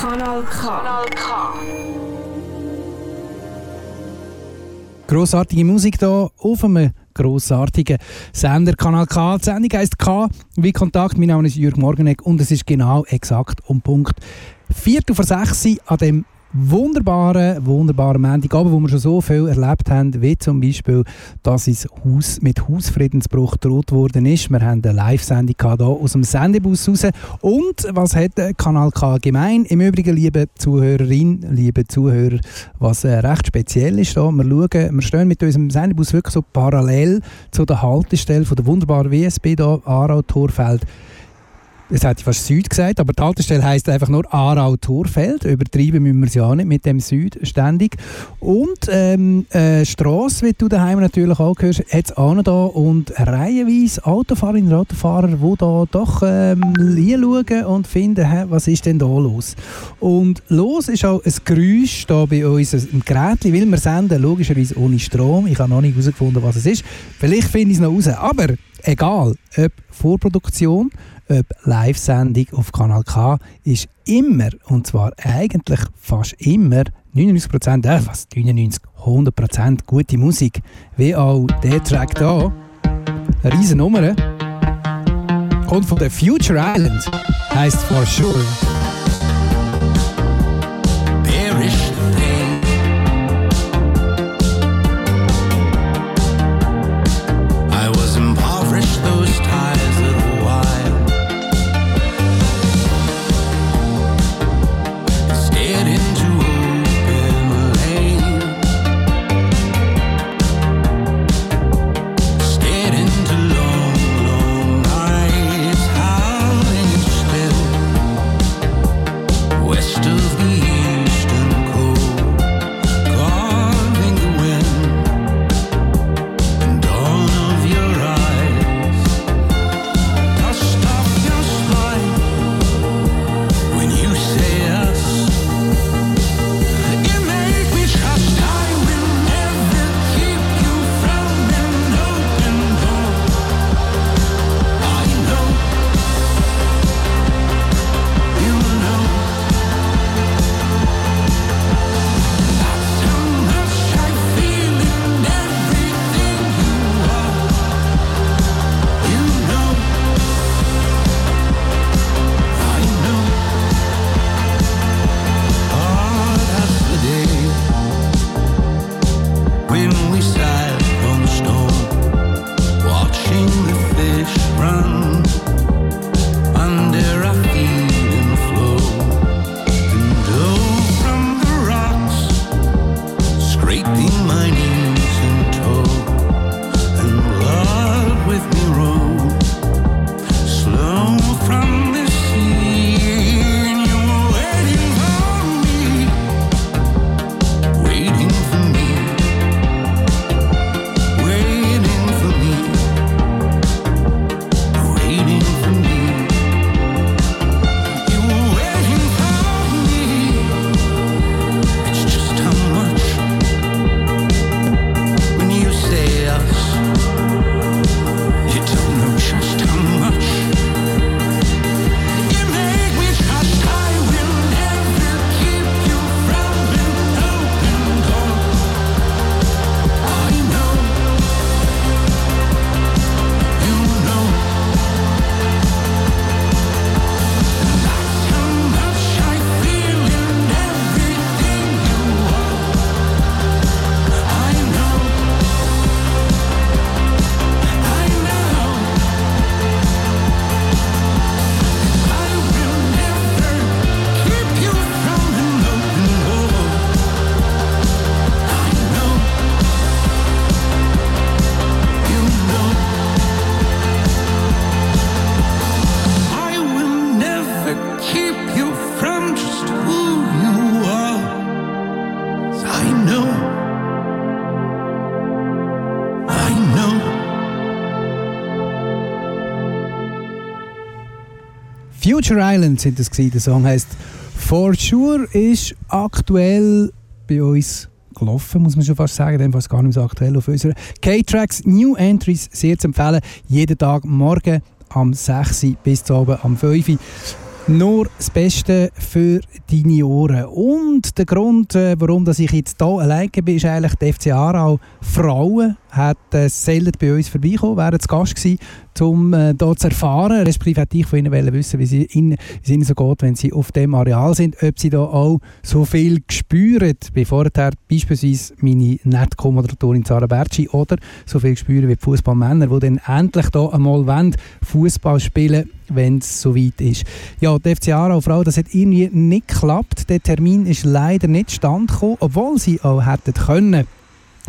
Kanal K. Kanal K. Grossartige Musik hier auf einem grossartigen Sender Kanal K. Die Sendung heisst K wie Kontakt. Mein Name ist Jürg Morgenegg und es ist genau exakt um Punkt 4 vor 6 an dem wunderbaren, wunderbaren Montagabend, wo wir schon so viel erlebt haben, wie zum Beispiel, dass es Haus, mit Hausfriedensbruch gedroht worden ist. Wir haben eine Live-Sendung hier aus dem Sendebus raus. Und was hat Kanal K gemein? Im Übrigen, liebe Zuhörerin, liebe Zuhörer, was äh, recht speziell ist da, wir schauen, wir stehen mit unserem Sendebus wirklich so parallel zu der Haltestelle von der wunderbaren WSB hier, Aarau-Torfeld es hätte fast Süd gesagt, aber die Haltestelle heisst einfach nur Aarau-Torfeld. Übertreiben müssen wir es ja nicht mit dem Süd ständig. Und ähm, äh, Strasse, wie du daheim natürlich auch hörst, hat es auch noch da und reihenweise Autofahrerinnen und Autofahrer, die da doch ähm, hinschauen und finden, hä, was ist denn da los? Und los ist auch ein Geräusch da bei uns im Gerät, weil wir senden logischerweise ohne Strom. Ich habe noch nicht herausgefunden, was es ist. Vielleicht finde ich es noch raus. Aber egal, ob Vorproduktion, ob Live-Sendung auf Kanal K, ist immer, und zwar eigentlich fast immer, 99%, äh, was, 99, 100% gute Musik. Wie auch der Track hier. Eine riesen Nummer. Kommt von der Future Island. Heißt For Sure. Future Island sind das gewesen. Der Song heißt For Sure ist aktuell bei uns gelaufen, muss man schon fast sagen, dem fast gar nicht so aktuell auf unserer K-Tracks New Entries sehr zu empfehlen. Jeden Tag morgen am 6 bis zu oben am 5 Nur das Beste für deine Ohren. Und der Grund, äh, warum ich jetzt hier alleine bin, ist eigentlich die FC Aarau Frauen hat äh, selten bei uns vorbeikommen, wären zu Gast gewesen, um äh, hier zu erfahren, respektive hätte ich von ihnen wissen, wie es ihnen, so geht, wenn sie auf dem Areal sind, ob sie da auch so viel spüren, wie vorher beispielsweise meine nette Co-Moderatorin Sarah Bertschi oder so viel spüren wie die Fußballmänner, die dann endlich da einmal Fußball spielen wenn es soweit ist. Ja, die FC Aarau Frau, das hat irgendwie nicht geklappt. Der Termin ist leider nicht stand gekommen, obwohl sie auch hätten können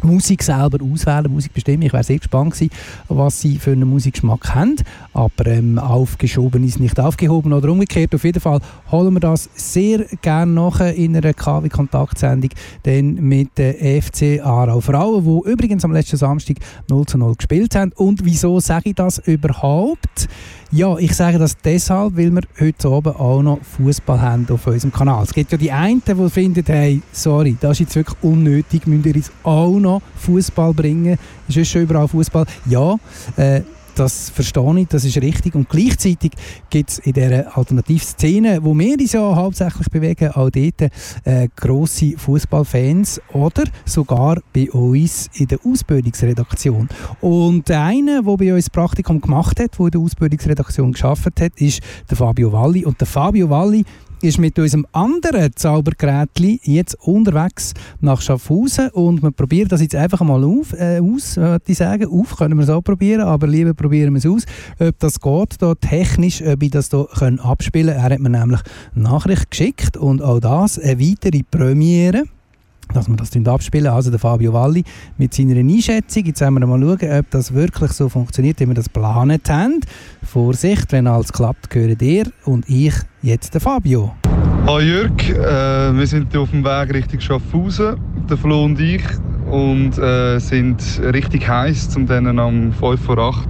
Musik selber auswählen, Musik bestimmen. Ich wäre sehr gespannt gewesen, was sie für einen Musikgeschmack haben. Aber ähm, aufgeschoben ist nicht aufgehoben oder umgekehrt. Auf jeden Fall holen wir das sehr gerne nachher in einer KW-Kontaktsendung mit der FC Aarau Frauen, die übrigens am letzten Samstag 0 zu 0 gespielt haben. Und wieso sage ich das überhaupt? Ja, ich sage das deshalb, weil wir heute oben auch noch Fußball haben auf unserem Kanal. Es gibt ja die einen, die finden, hey, sorry, das ist jetzt wirklich unnötig, müsst ihr uns auch noch Fußball bringen. Es ist schon überall Fußball. Ja, äh, das verstehe ich, das ist richtig. Und gleichzeitig gibt es in dieser Alternativszene, wo wir uns ja hauptsächlich bewegen, auch dort äh, grosse Fußballfans oder sogar bei uns in der Ausbildungsredaktion. Und der eine, der bei uns Praktikum gemacht hat, der in der Ausbildungsredaktion geschafft hat, ist der Fabio Valli. Und der Fabio Valli ist mit unserem anderen Zaubergerät jetzt unterwegs nach Schaffhausen und wir probieren das jetzt einfach mal auf, äh, aus, würde ich sagen. Auf können wir es auch probieren, aber lieber probieren wir es aus, ob das geht, da technisch, ob ich das hier abspielen kann. Er hat mir nämlich Nachricht geschickt und auch das eine weitere Premiere dass wir das abspielen. Also der Fabio Valli mit seiner Einschätzung. Jetzt werden wir mal schauen, ob das wirklich so funktioniert, wie wir das geplant haben. Vorsicht, wenn alles klappt, gehören ihr und ich jetzt der Fabio. Hallo Jörg, äh, wir sind auf dem Weg Richtung Schaffhausen, der Flo und ich, und äh, sind richtig heiß, um dann am 5 vor 8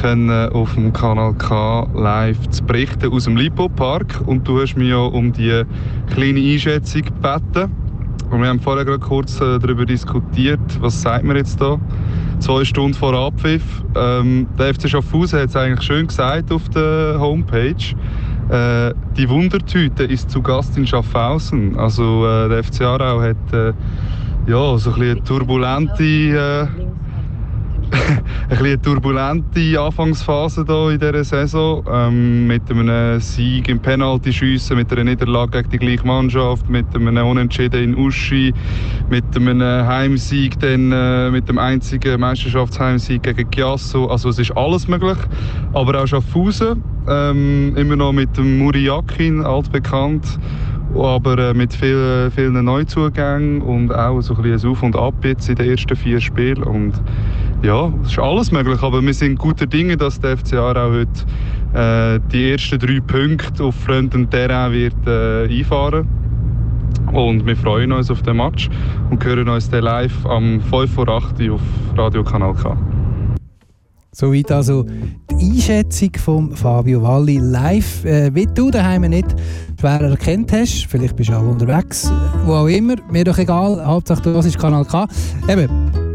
können auf dem Kanal K live zu berichten aus dem Lipo Park. Und du hast mich ja um die kleine Einschätzung gebeten. Wir haben vorher gerade kurz äh, darüber diskutiert, was sagt man jetzt da? Zwei Stunden vor Abpfiff. Ähm, der FC Schaffhausen hat es eigentlich schön gesagt auf der Homepage. Äh, die Wundertüte ist zu Gast in Schaffhausen. Also äh, der FC Aarau hat äh, ja, so ein eine turbulente äh, eine turbulente Anfangsphase hier in dieser Saison. Ähm, mit einem Sieg im Penaltyschiessen, mit einer Niederlage gegen die gleiche Mannschaft, mit einem Unentschieden in Uschi, mit einem Heimsieg, dann, äh, mit dem einzigen Meisterschaftsheimsieg gegen Chiasso. Also es ist alles möglich. Aber auch Schaffhausen, ähm, immer noch mit dem Muri Yakin, altbekannt aber äh, mit vielen, vielen Neuzugängen und auch so ein, ein Auf und Ab jetzt in den ersten vier Spielen. Und ja, es ist alles möglich, aber wir sind guter Dinge, dass der FCA auch heute äh, die ersten drei Punkte auf fremdem Terrain wird äh, einfahren und wir freuen uns auf den Match und hören uns dann live am 5 vor 8 auf Radio Kanal K. Soweit also die Einschätzung von Fabio Valli live. Äh, wie du daheim nicht schwer erkennt hast, vielleicht bist du auch unterwegs, wo auch immer, mir doch egal, Hauptsache das ist Kanal K. Eben,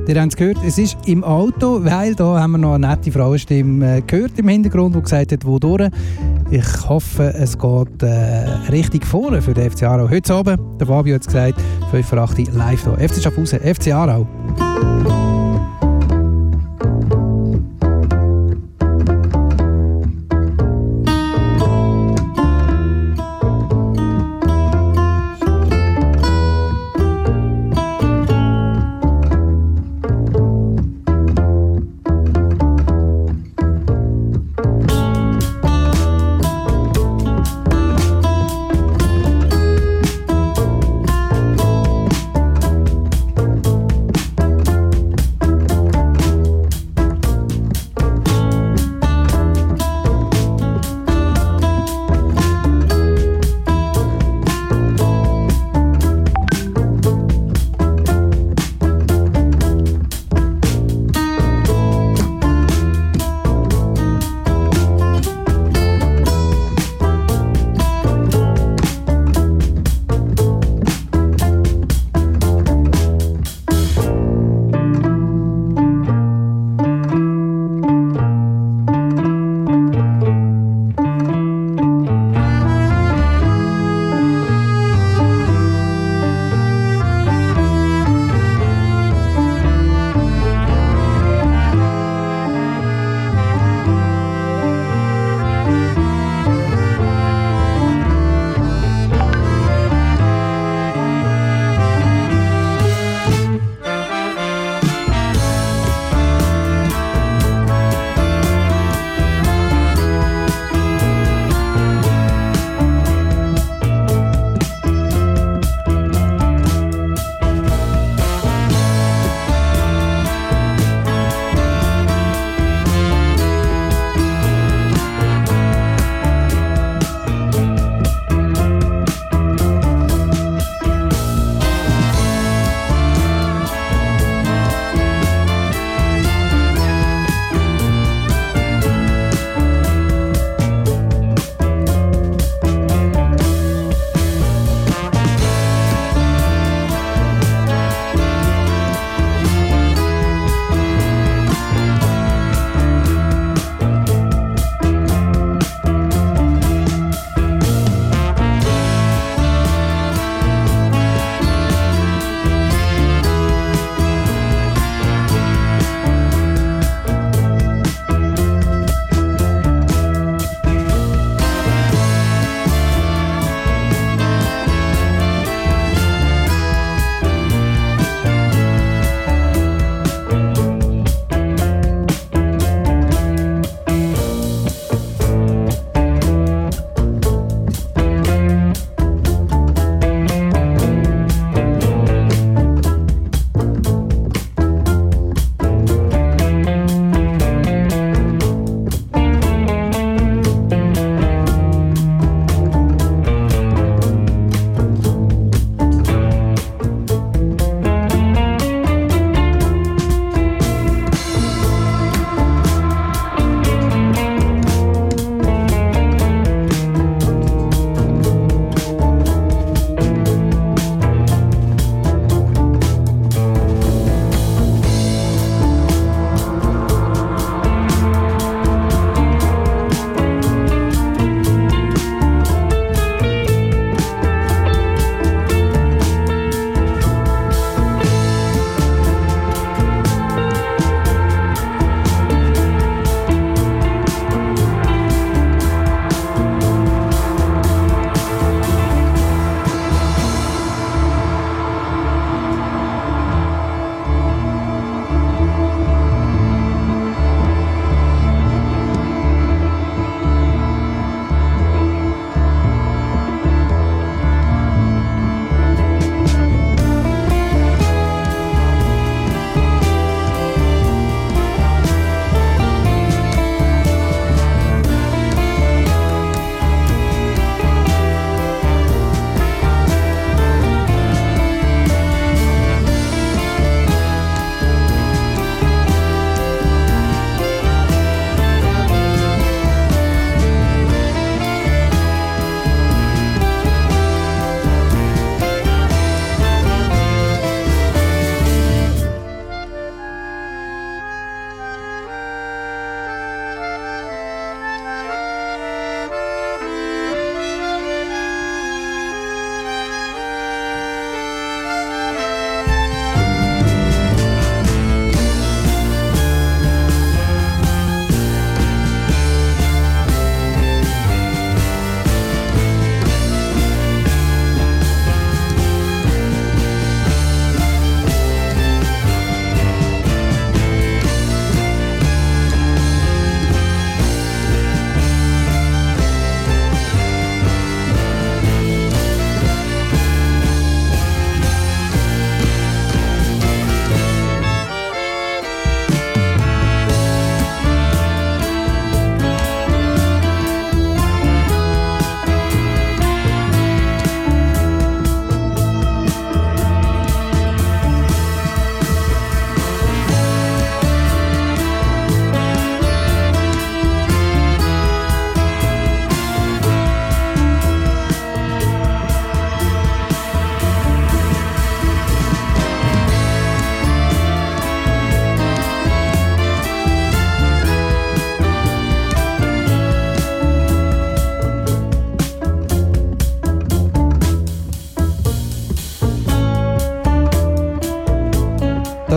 Ihr habt es gehört, es ist im Auto, weil da haben wir noch eine nette Frauenstimme äh, gehört im Hintergrund, die gesagt hat, wo durch. Ich hoffe, es geht äh, richtig vorne für den FC Aarau. Heute Abend, der Fabio hat es gesagt, 5 vor 8 live hier. FC Schaffhausen, FC Aarau.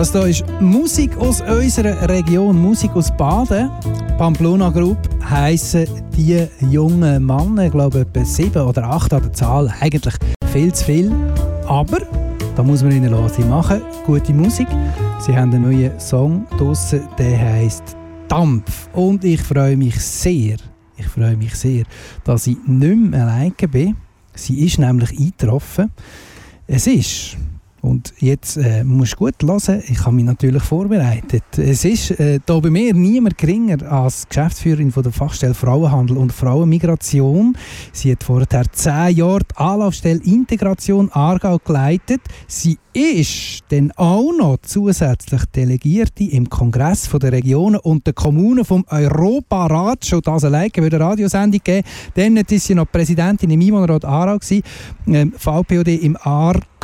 Das hier ist Musik aus unserer Region, Musik aus Baden. Pamplona Group heissen die jungen Männer, ich glaube etwa sieben oder acht an der Zahl, eigentlich viel zu viel. Aber da muss man ihnen lassen. Sie machen gute Musik. Sie haben einen neuen Song draussen, der heißt Dampf. Und ich freue mich sehr, ich freue mich sehr, dass ich nicht mehr alleine bin. Sie ist nämlich eingetroffen. Es ist und jetzt äh, musst du gut hören, ich habe mich natürlich vorbereitet. Es ist äh, bei mir niemand geringer als Geschäftsführerin von der Fachstelle Frauenhandel und Frauenmigration. Sie hat vorher zehn Jahre die Anlaufstelle Integration Aargau geleitet. Sie ist dann auch noch zusätzlich Delegierte im Kongress der Regionen und der Kommunen vom Europarat. Schon das alleine würde eine Radiosendung geben. Dann war sie noch Präsidentin im Einwohnerrat Aarau. Ähm, VPOD im Aargau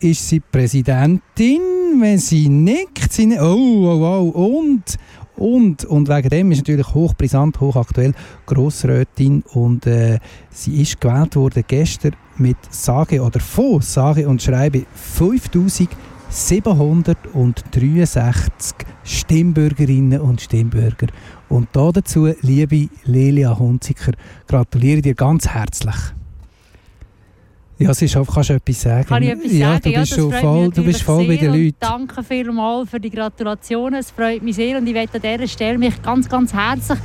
ist sie Präsidentin. Wenn sie nickt, sie nickt. Oh, oh, oh. Und und, und wegen dem ist natürlich hochbrisant, hochaktuell Grossrätin und äh, sie ist gewählt worden gestern mit sage oder von sage und schreibe 5763 Stimmbürgerinnen und Stimmbürger. Und dazu, liebe Lelia Hunziker, gratuliere dir ganz herzlich. Ja, es ist kannst du etwas sagen? Kann ich etwas ja, sagen? Du bist, ja, schon voll, du bist voll bei den Leuten. Danke vielmals für die Gratulationen. Es freut mich sehr und ich möchte an dieser Stelle mich ganz, ganz herzlich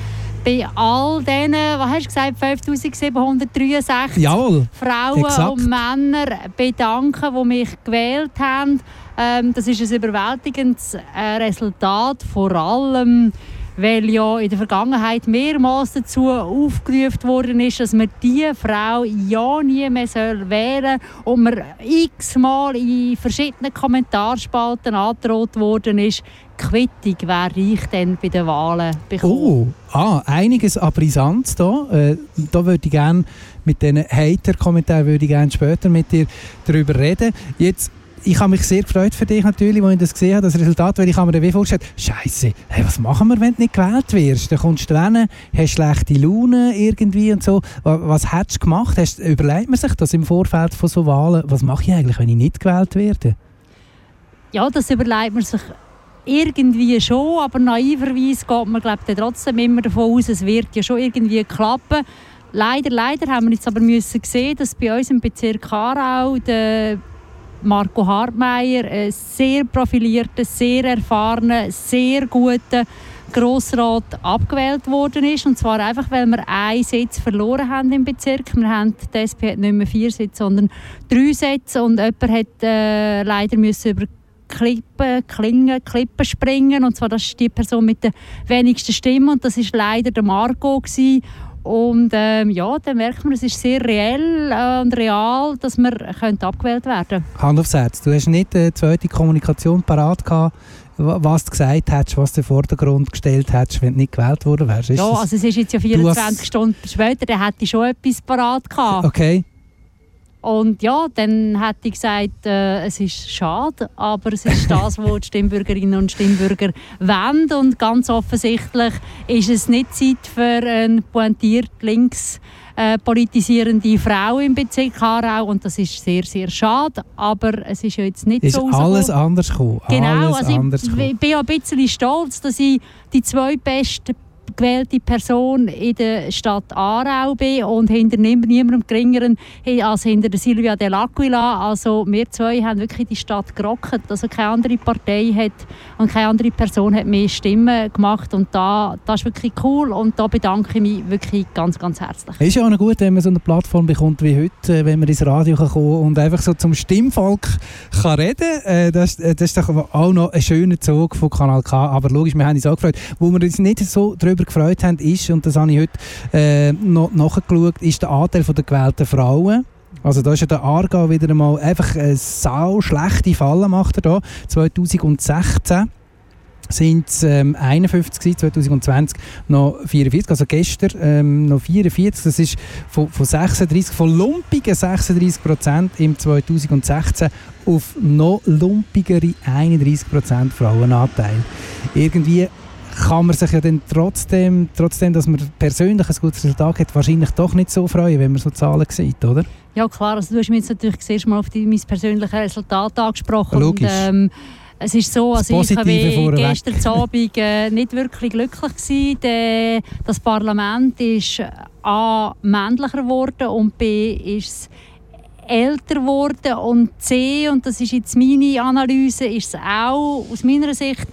bei all diesen, was hast du gesagt, 5763 Jawohl, Frauen exakt. und Männer bedanken, die mich gewählt haben. Ähm, das ist ein überwältigendes äh, Resultat, vor allem weil ja in der Vergangenheit mehrmals dazu aufgerufen worden ist, dass man diese Frau ja nie mehr wählen soll und man x-mal in verschiedenen Kommentarspalten angedroht worden ist, Quittung wäre ich dann bei den Wahlen bekommen. Oh, ah, einiges an Brisanz da. Äh, da würde ich gerne mit diesen Hater-Kommentaren würde ich gerne später mit dir darüber reden. Jetzt ich habe mich sehr gefreut für dich natürlich, als ich das gesehen habe, das Resultat, weil ich habe mir dann vorgestellt, Scheiße, hey, was machen wir, wenn du nicht gewählt wirst? Dann kommst du hin, hast schlechte Laune irgendwie und so. Was, was hättest du gemacht? Hast, überlegt man sich das im Vorfeld von so Wahlen? Was mache ich eigentlich, wenn ich nicht gewählt werde? Ja, das überlegt man sich irgendwie schon, aber naiverweise geht man glaub, trotzdem immer davon aus, es wird ja schon irgendwie klappen. Leider, leider haben wir jetzt aber müssen sehen, dass bei uns im Bezirk Aarau der Marco Hartmeier, ein sehr profilierter, sehr erfahrener, sehr guter Grossrat abgewählt worden ist. Und zwar einfach, weil wir einen Sitz verloren haben im Bezirk. Wir haben, die SP hat nicht mehr vier Sitze, sondern drei Sitze. Und jemand hat äh, leider müssen über Klippen, Klingen, Klippen springen. Und zwar das ist die Person mit der wenigsten Stimme. Und das ist leider der Marco. Gewesen. Und ähm, ja, dann merkt man, es ist sehr reell äh, und real, dass man könnte abgewählt werden Hand aufs Herz, du hast nicht eine zweite Kommunikation parat gehabt, was du gesagt hättest, was du in den Vordergrund gestellt hättest, wenn du nicht gewählt worden wärst. ja, also es ist jetzt ja 24 Stunden später, dann hätte ich schon etwas parat gehabt. Okay. Und ja, dann hätte ich gesagt, äh, es ist schade, aber es ist das, was die Stimmbürgerinnen und Stimmbürger wollen. Und ganz offensichtlich ist es nicht Zeit für eine pointiert links äh, politisierende Frau im Bezirk Aarau und das ist sehr, sehr schade, aber es ist ja jetzt nicht ist so alles anders gekommen. Genau, alles also ich bin ja ein bisschen stolz, dass ich die zwei besten gewählte Person in der Stadt Aarau bin und hinter niemandem geringeren als hinter Silvia Dell'Aquila. Also wir zwei haben wirklich die Stadt gerockt. Also keine andere Partei hat und keine andere Person hat mehr Stimmen gemacht und da, das ist wirklich cool und da bedanke ich mich wirklich ganz, ganz herzlich. Ist ja auch gut, wenn man so eine Plattform bekommt wie heute, wenn man ins Radio kann kommen und einfach so zum Stimmvolk kann reden kann. Das, das ist doch auch noch ein schöner Zug von Kanal K. Aber logisch, wir haben uns auch gefreut. Wo wir uns nicht so darüber gefreut haben, ist, und das habe ich heute äh, noch nachgeschaut, ist der Anteil der gewählten Frauen. Also da ist ja der Aargau wieder einmal einfach eine sau schlechte Falle macht er da. 2016 sind es ähm, 51 2020 noch 44, also gestern ähm, noch 44, das ist von, von 36, von lumpigen 36 Prozent im 2016 auf noch lumpigere 31 Prozent Frauenanteil. Irgendwie kann man sich ja dann trotzdem, trotzdem, dass man persönlich ein gutes Resultat hat, wahrscheinlich doch nicht so freuen, wenn man so Zahlen sieht, oder? Ja klar, also du hast mich jetzt natürlich zuerst mal auf die, mein persönliches Resultat angesprochen. Logisch. Und, ähm, Es ist so, also ich war gestern Abend äh, nicht wirklich glücklich gewesen. Der, das Parlament ist äh, A männlicher geworden und B ist es älter geworden und C und das ist jetzt meine Analyse ist es auch aus meiner Sicht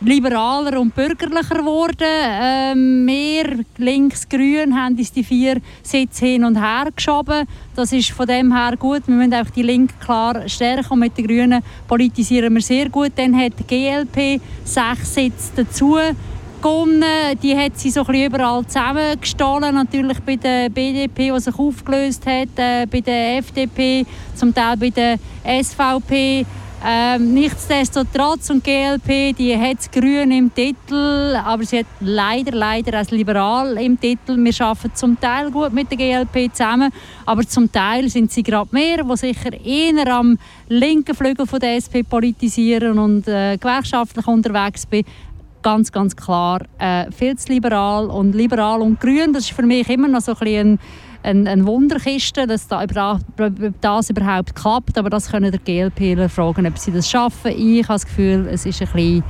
liberaler und bürgerlicher geworden. Ähm, wir links-grün haben uns die vier Sitze hin und her geschoben. Das ist von dem her gut. Wir müssen auch die Linke klar stärken und mit den Grünen politisieren wir sehr gut. Dann hat die GLP sechs Sitze dazu. Die hat sie so überall zusammengestohlen. Natürlich bei der BDP, die sich aufgelöst hat, äh, bei der FDP, zum Teil bei der SVP. Ähm, nichtsdestotrotz und GLP, die hat Grün im Titel, aber sie hat leider, leider als Liberal im Titel. Wir arbeiten zum Teil gut mit der GLP zusammen, aber zum Teil sind sie gerade mehr, die sicher eher am linken Flügel von der SP politisieren und äh, gewerkschaftlich unterwegs bin. Ganz, ganz klar äh, viel zu liberal und liberal und grün, das ist für mich immer noch so ein bisschen eine, eine Wunderkiste, dass da das überhaupt klappt. Aber das können der GLPler fragen, ob sie das schaffen. Ich habe das Gefühl, es ist ein bisschen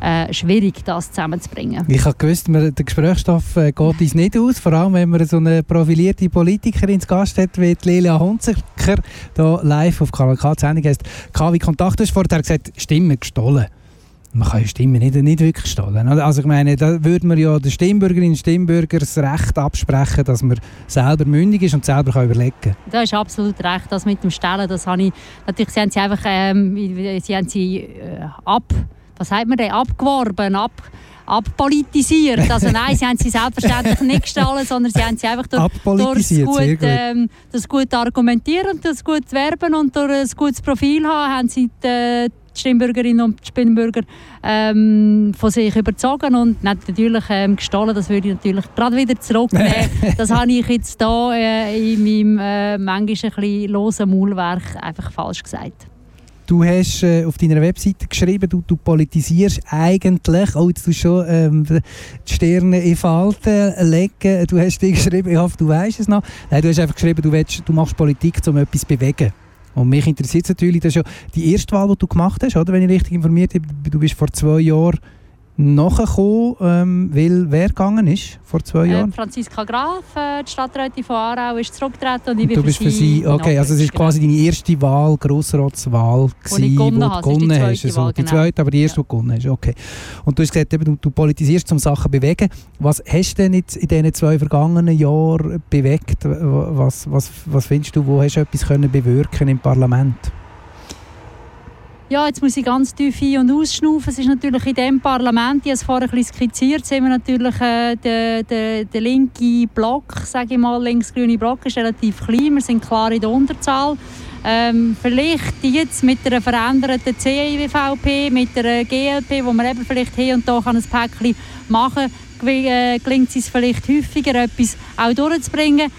äh, schwierig, das zusammenzubringen. Ich habe gewusst, der Gesprächsstoff äh, geht uns nicht aus, vor allem wenn man so eine profilierte Politikerin zu Gast hat, wie die Lelia Hunziker, hier live auf Kanal K, die Sendung heisst KW Kontakt. Du hast vorher gesagt, Stimmen gestohlen. Man kann ja Stimmen nicht, nicht wirklich stehlen. oder? Also ich meine, da würde man ja den Stimmbürgerinnen und Stimmbürgern das Recht absprechen, dass man selber mündig ist und selber kann überlegen kann. Da ist absolut recht. Das mit dem Stellen, das habe ich... Natürlich, sie haben sie einfach... Ähm, sie haben sie äh, ab... Was sagt man denn? Abgeworben, ab abpolitisiert. Also nein, sie haben sie selbstverständlich nicht gestohlen, sondern sie haben sie einfach durch, durch das, gut, gut. ähm, das gut argumentieren und das gut werben und durch ein gutes Profil haben, haben sie die, die Stimmbürgerinnen und Stimmbürger ähm, von sich überzogen und nicht natürlich ähm, gestohlen. Das würde ich natürlich gerade wieder zurücknehmen. das habe ich jetzt hier äh, in meinem äh, manchmal ein bisschen losen Maulwerk einfach falsch gesagt. Du hast äh, auf deiner Webseite geschrieben, du, du politisierst eigentlich, oh, jetzt du schon ähm, die Sterne in Falten legen. Du hast dir geschrieben, ich hoffe, du weißt es noch. Nein, du hast einfach geschrieben, du, willst, du machst Politik, um etwas zu bewegen. Und mich interessiert es natürlich, das ist ja die erste Wahl, die du gemacht hast, oder? wenn ich richtig informiert bin. Du bist vor zwei Jahren nachgekommen, ähm, weil wer gegangen ist vor zwei Äh, Jahren? Franziska Graf, äh, die Stadträtin von Aarau, ist zurückgetreten und ich bin du bist für sie, okay, also es ist quasi deine erste Wahl, Grossratswahl gewonnen habe. du Es ist die gewonnen zweite hast. Also, Wahl, die genau. zweite, aber die erste, Ja. die du gewonnen hast, okay. Und du hast gesagt, eben, du, du politisierst, um Sachen zu bewegen. Was hast du denn jetzt in diesen zwei vergangenen Jahren bewegt? Was, was, was findest du, wo hast du etwas können bewirken im Parlament? Ja, jetzt muss ich ganz tief ein- und ausschnaufen. Es ist natürlich in dem Parlament, ich habe es vorher ein bisschen skizziert, sind wir natürlich äh, der, der, der linke Block, sage ich mal, links-grüne Block ist relativ klein. Wir sind klar in der Unterzahl. Ähm, vielleicht jetzt mit einer veränderten CIVP, mit der GLP, wo man eben vielleicht hier und da kann ein Päckchen machen kann, äh, gelingt es vielleicht häufiger, etwas auch durchzubringen.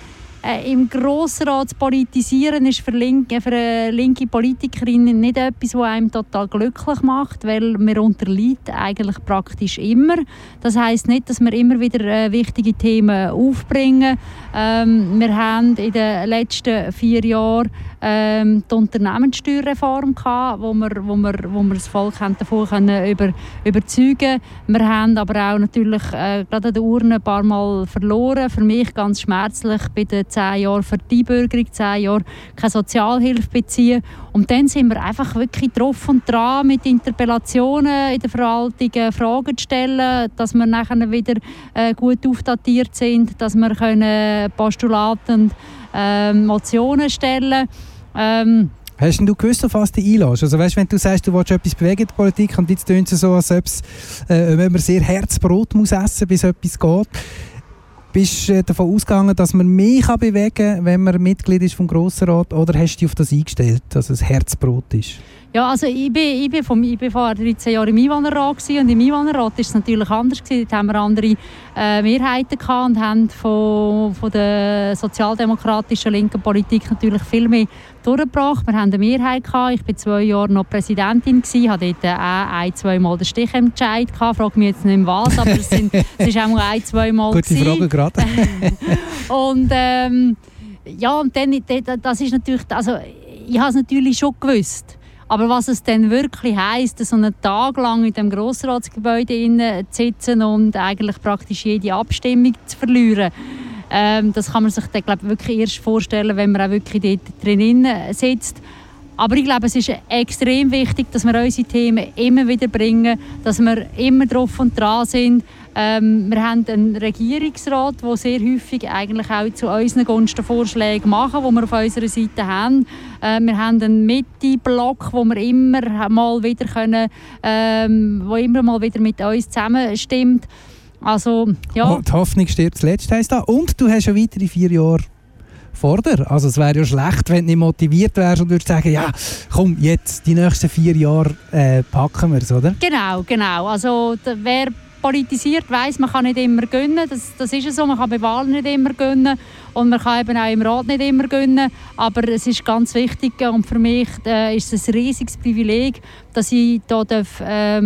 Äh, Im Grossrat zu politisieren ist für, linke, für eine linke Politikerin nicht etwas, was einem total glücklich macht, weil man unterliegt eigentlich praktisch immer. Das heißt nicht, dass wir immer wieder äh, wichtige Themen aufbringen. Ähm, wir haben in den letzten vier Jahren ähm, die Unternehmenssteuerreform gehabt, wo wir, wo wir, wo wir das Volk haben davon können über, überzeugen Wir haben aber auch natürlich äh, gerade an der Urne ein paar Mal verloren. Für mich ganz schmerzlich bei den zehn Jahren für die Einbürgerung, zehn Jahre keine Sozialhilfe beziehen. Und dann sind wir einfach wirklich drauf und dran, mit Interpellationen in der Verwaltung äh, Fragen zu stellen, dass wir nachher wieder äh, gut aufdatiert sind, dass wir können Postulate und ähm, Motionen stellen ähm, Hast du gewusst, auf was du einlässt? Also weißt, wenn du sagst, du willst etwas bewegen in der Politik und jetzt tönt es so, als ob es, äh, wenn man sehr Herzbrot muss essen, bis etwas geht. Bist du äh, davon ausgegangen, dass man kann bewegen kann, wenn man Mitglied ist vom Grossrat, oder hast du dich auf das eingestellt, dass es Herzbrot ist? Ja, also ich bin, ich bin, vom, ich bin vorher 13 Jahre im Einwohnerrat und im Einwohnerrat war es natürlich anders. Gewesen. Dort haben wir andere äh, Mehrheiten und haben von, von der sozialdemokratischen linken Politik natürlich viel mehr durchgebracht. Wir haben eine Mehrheit gehabt. Ich war zwei Jahre noch Präsidentin gewesen, hatte dort äh, ein, zwei Mal den Stichentscheid gehabt. Frage mich jetzt nicht was, aber es, sind, es ist auch mal ein, zwei Mal Gute gewesen. Frage gerade. Und ähm, ja, und dann, das ist natürlich, also ich habe es natürlich schon gewusst. Aber was es dann wirklich heisst, so einen Tag lang in dem Grossratsgebäude zu sitzen und eigentlich praktisch jede Abstimmung zu verlieren, ähm, das kann man sich dann, glaub, wirklich erst vorstellen, wenn man auch wirklich dort drin sitzt. Aber ich glaube, es ist extrem wichtig, dass wir unsere Themen immer wieder bringen, dass wir immer drauf und dran sind. Ähm, wir haben einen Regierungsrat, der sehr häufig eigentlich auch zu unseren Gunsten Vorschläge machen, die wir auf unserer Seite haben. Äh, wir haben einen Mitte-Block, wo wir immer mal wieder können, ähm, wo immer mal wieder mit uns zusammenstimmt. Also, ja. Oh, die Hoffnung stirbt zuletzt, heisst da. Und du hast schon weitere vier Jahre vor dir. Also es wäre ja schlecht, wenn du nicht motiviert wärst und würdest sagen, ja, komm, jetzt, die nächsten vier Jahre äh, packen wir es, oder? Genau, genau. Also wer politisiert, weiß, man kann nicht immer gönnen. Das, das ist so. Man kann bei Wahlen nicht immer gönnen und man kann eben auch im Rat nicht immer gönnen. Aber es ist ganz wichtig und für mich äh, ist es ein riesiges Privileg, dass ich hier darf, äh,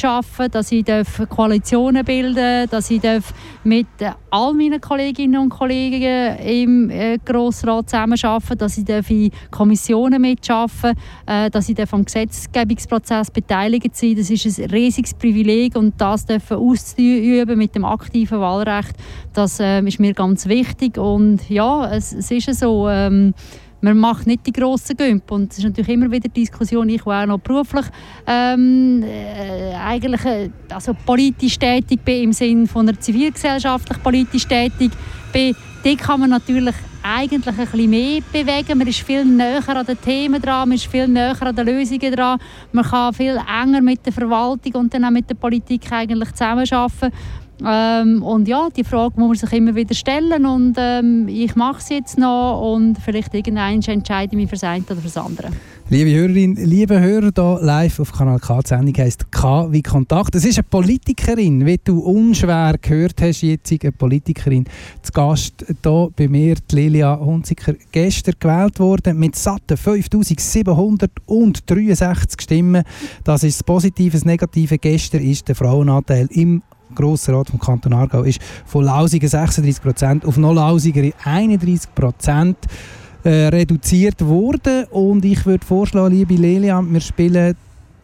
darf, dass ich darf Koalitionen bilden dass ich darf mit all meinen Kolleginnen und Kollegen im äh, Grossrat zusammenarbeiten dass ich darf in Kommissionen mitarbeiten äh, dass ich darf am Gesetzgebungsprozess beteiligt sein Das ist ein riesiges Privileg und das auszuüben mit dem aktiven Wahlrecht, das äh, ist mir ganz wichtig. Und ja, es, es ist so, ähm, man macht nicht die grossen Gümpe. Und es ist natürlich immer wieder Diskussion, ich war auch noch beruflich ähm, äh, eigentlich äh, also politisch tätig bin, im Sinne von einer zivilgesellschaftlich politisch tätig bin. Dort kann man natürlich eigentlich ein bisschen mehr bewegen. Man ist viel näher an den Themen dran, man ist viel näher an den Lösungen dran. Man kann viel enger mit der Verwaltung und dann auch mit der Politik eigentlich zusammenarbeiten. Ähm, und ja, die Frage muss man sich immer wieder stellen und ähm, ich mache es jetzt noch und vielleicht irgendwann entscheide ich mich für das eine oder für das andere. Liebe Hörerinnen, liebe Hörer, hier live auf Kanal K, die Sendung heisst K wie Kontakt. Das ist eine Politikerin, wie du unschwer gehört hast, jetzt eine Politikerin. Zu Gast hier bei mir, die Lilia Hunziker, gestern gewählt worden mit satten 5763 Stimmen. Das ist das Positive. Das Negative gestern ist der Frauenanteil im Grossrat vom Kanton Aargau ist von lausigen 36% auf noch lausigere 31% äh, reduziert worden. Und ich würde vorschlagen, liebe Lelia, wir spielen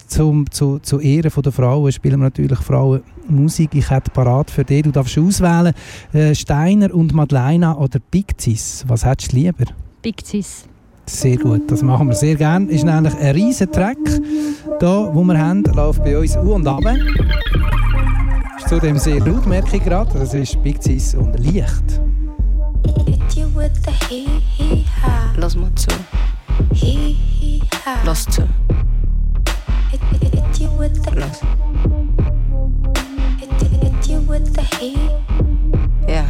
zum, zu, zu Ehren der Frauen spielen wir natürlich Frauenmusik. Ich hätte parat für dich, du darfst auswählen, äh, Steiner und Madeleine oder Pictis. Was hättest du lieber? Pictis. Sehr gut, das machen wir sehr gerne. Ist nämlich ein riesen Track, da, wo wir haben, läuft bei uns U und ab. Ist zudem sehr laut, merke ich gerade. Das ist Pictis und Licht. Lass mal zu. Lass zu. Lass. Ja.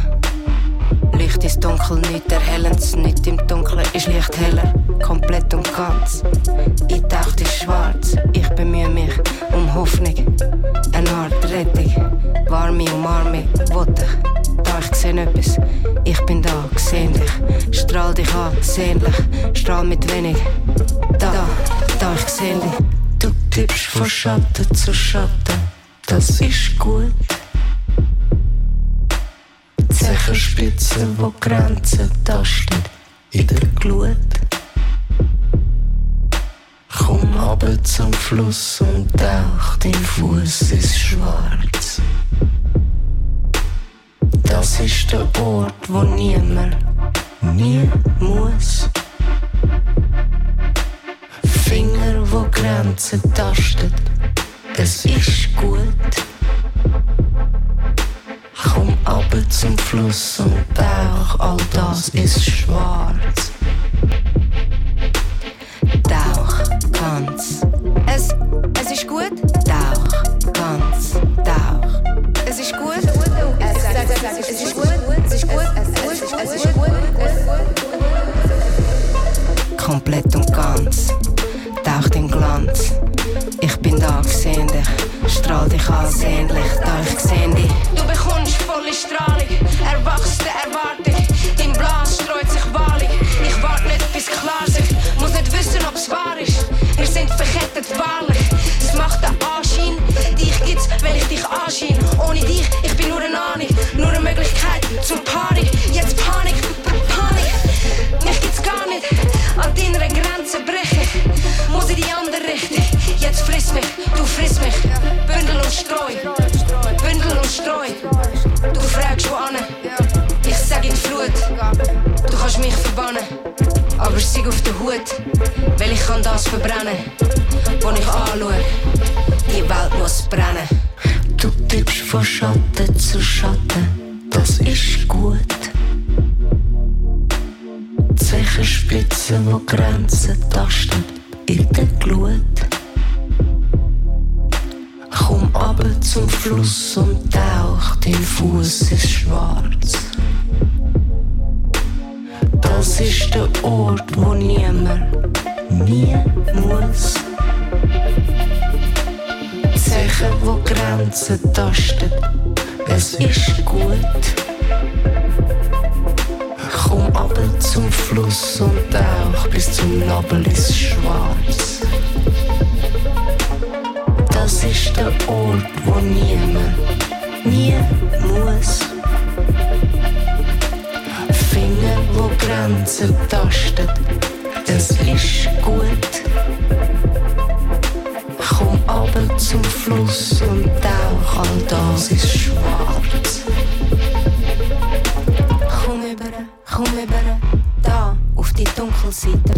Dunkel, nicht erhellend. Nicht im Dunkeln ist Licht heller. Komplett und ganz. Ich dachte schwarz. Ich bemühe mich um Hoffnung. Eine Art Rettung. Warme Umarmung, will ich. Da ich sehe etwas. Ich bin da, seh dich. Strahl dich an, sehnlich. Strahl mit wenig. Da, da ich seh dich. Du tippst von Schatten zu Schatten. Das ist gut. Zecherspitze, wo Grenzen tasten in der Glut. Komm runter zum Fluss und tauch, dein Fuß ist schwarz. Das ist der Ort, wo niemand nie muss. Finger, wo Grenzen tastet, es ist gut. Runter zum Fluss und tauch, all das ist schwarz. Tauch, ganz. Es, es ist gut. Tauch, ganz, tauch. Es ist gut. Es, es, es, es ist gut. Es ist gut. Es, ist gut. Komplett und ganz. Tauch den Glanz. Ich bin da, gesehen. Strahl dich an, sehnlich, da ich gesehen dich. Volle Strahlung. Erwachsene Erwartung, dein Blas streut sich wahrlich. Ich warte nicht, bis klar sich, muss nicht wissen, ob's wahr ist. Wir sind verkettet wahrlich, es macht den Anschein. Dich gibt's, wenn ich dich anschein. Ohne dich, ich bin nur eine Ahnung, nur eine Möglichkeit zur Panik. Jetzt Panik, Panik, mich gibt's gar nicht. An deiner Grenze breche, muss in die andere Richtung. Jetzt friss mich, du friss mich, Bündel und Streu. Bündel und Streu. Gut, weil ich kann das verbrennen, was ich anschaue. Die Welt muss brennen. Du tippst von Schatten zu Schatten, das ist gut. Zeichenspitzen, wo Grenzen tasten in der Glut. Komm ab zum Fluss und tauch, dein Fuß ist schwarz. Das ist der Ort, wo niemand nie muss. Zeichen, wo Grenzen tasten, es ist gut. Komm ab zum Fluss und tauch bis zum Nabel ist schwarz. Das ist der Ort, wo niemand nie muss. Wo Grenzen tasten, es ist gut. Komm ab zum Fluss und tauch, all das ist schwarz. Komm über, komm über, da, auf die Dunkelseite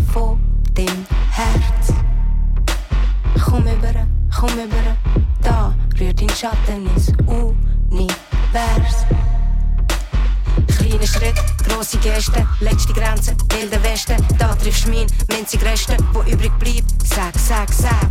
Roxanne.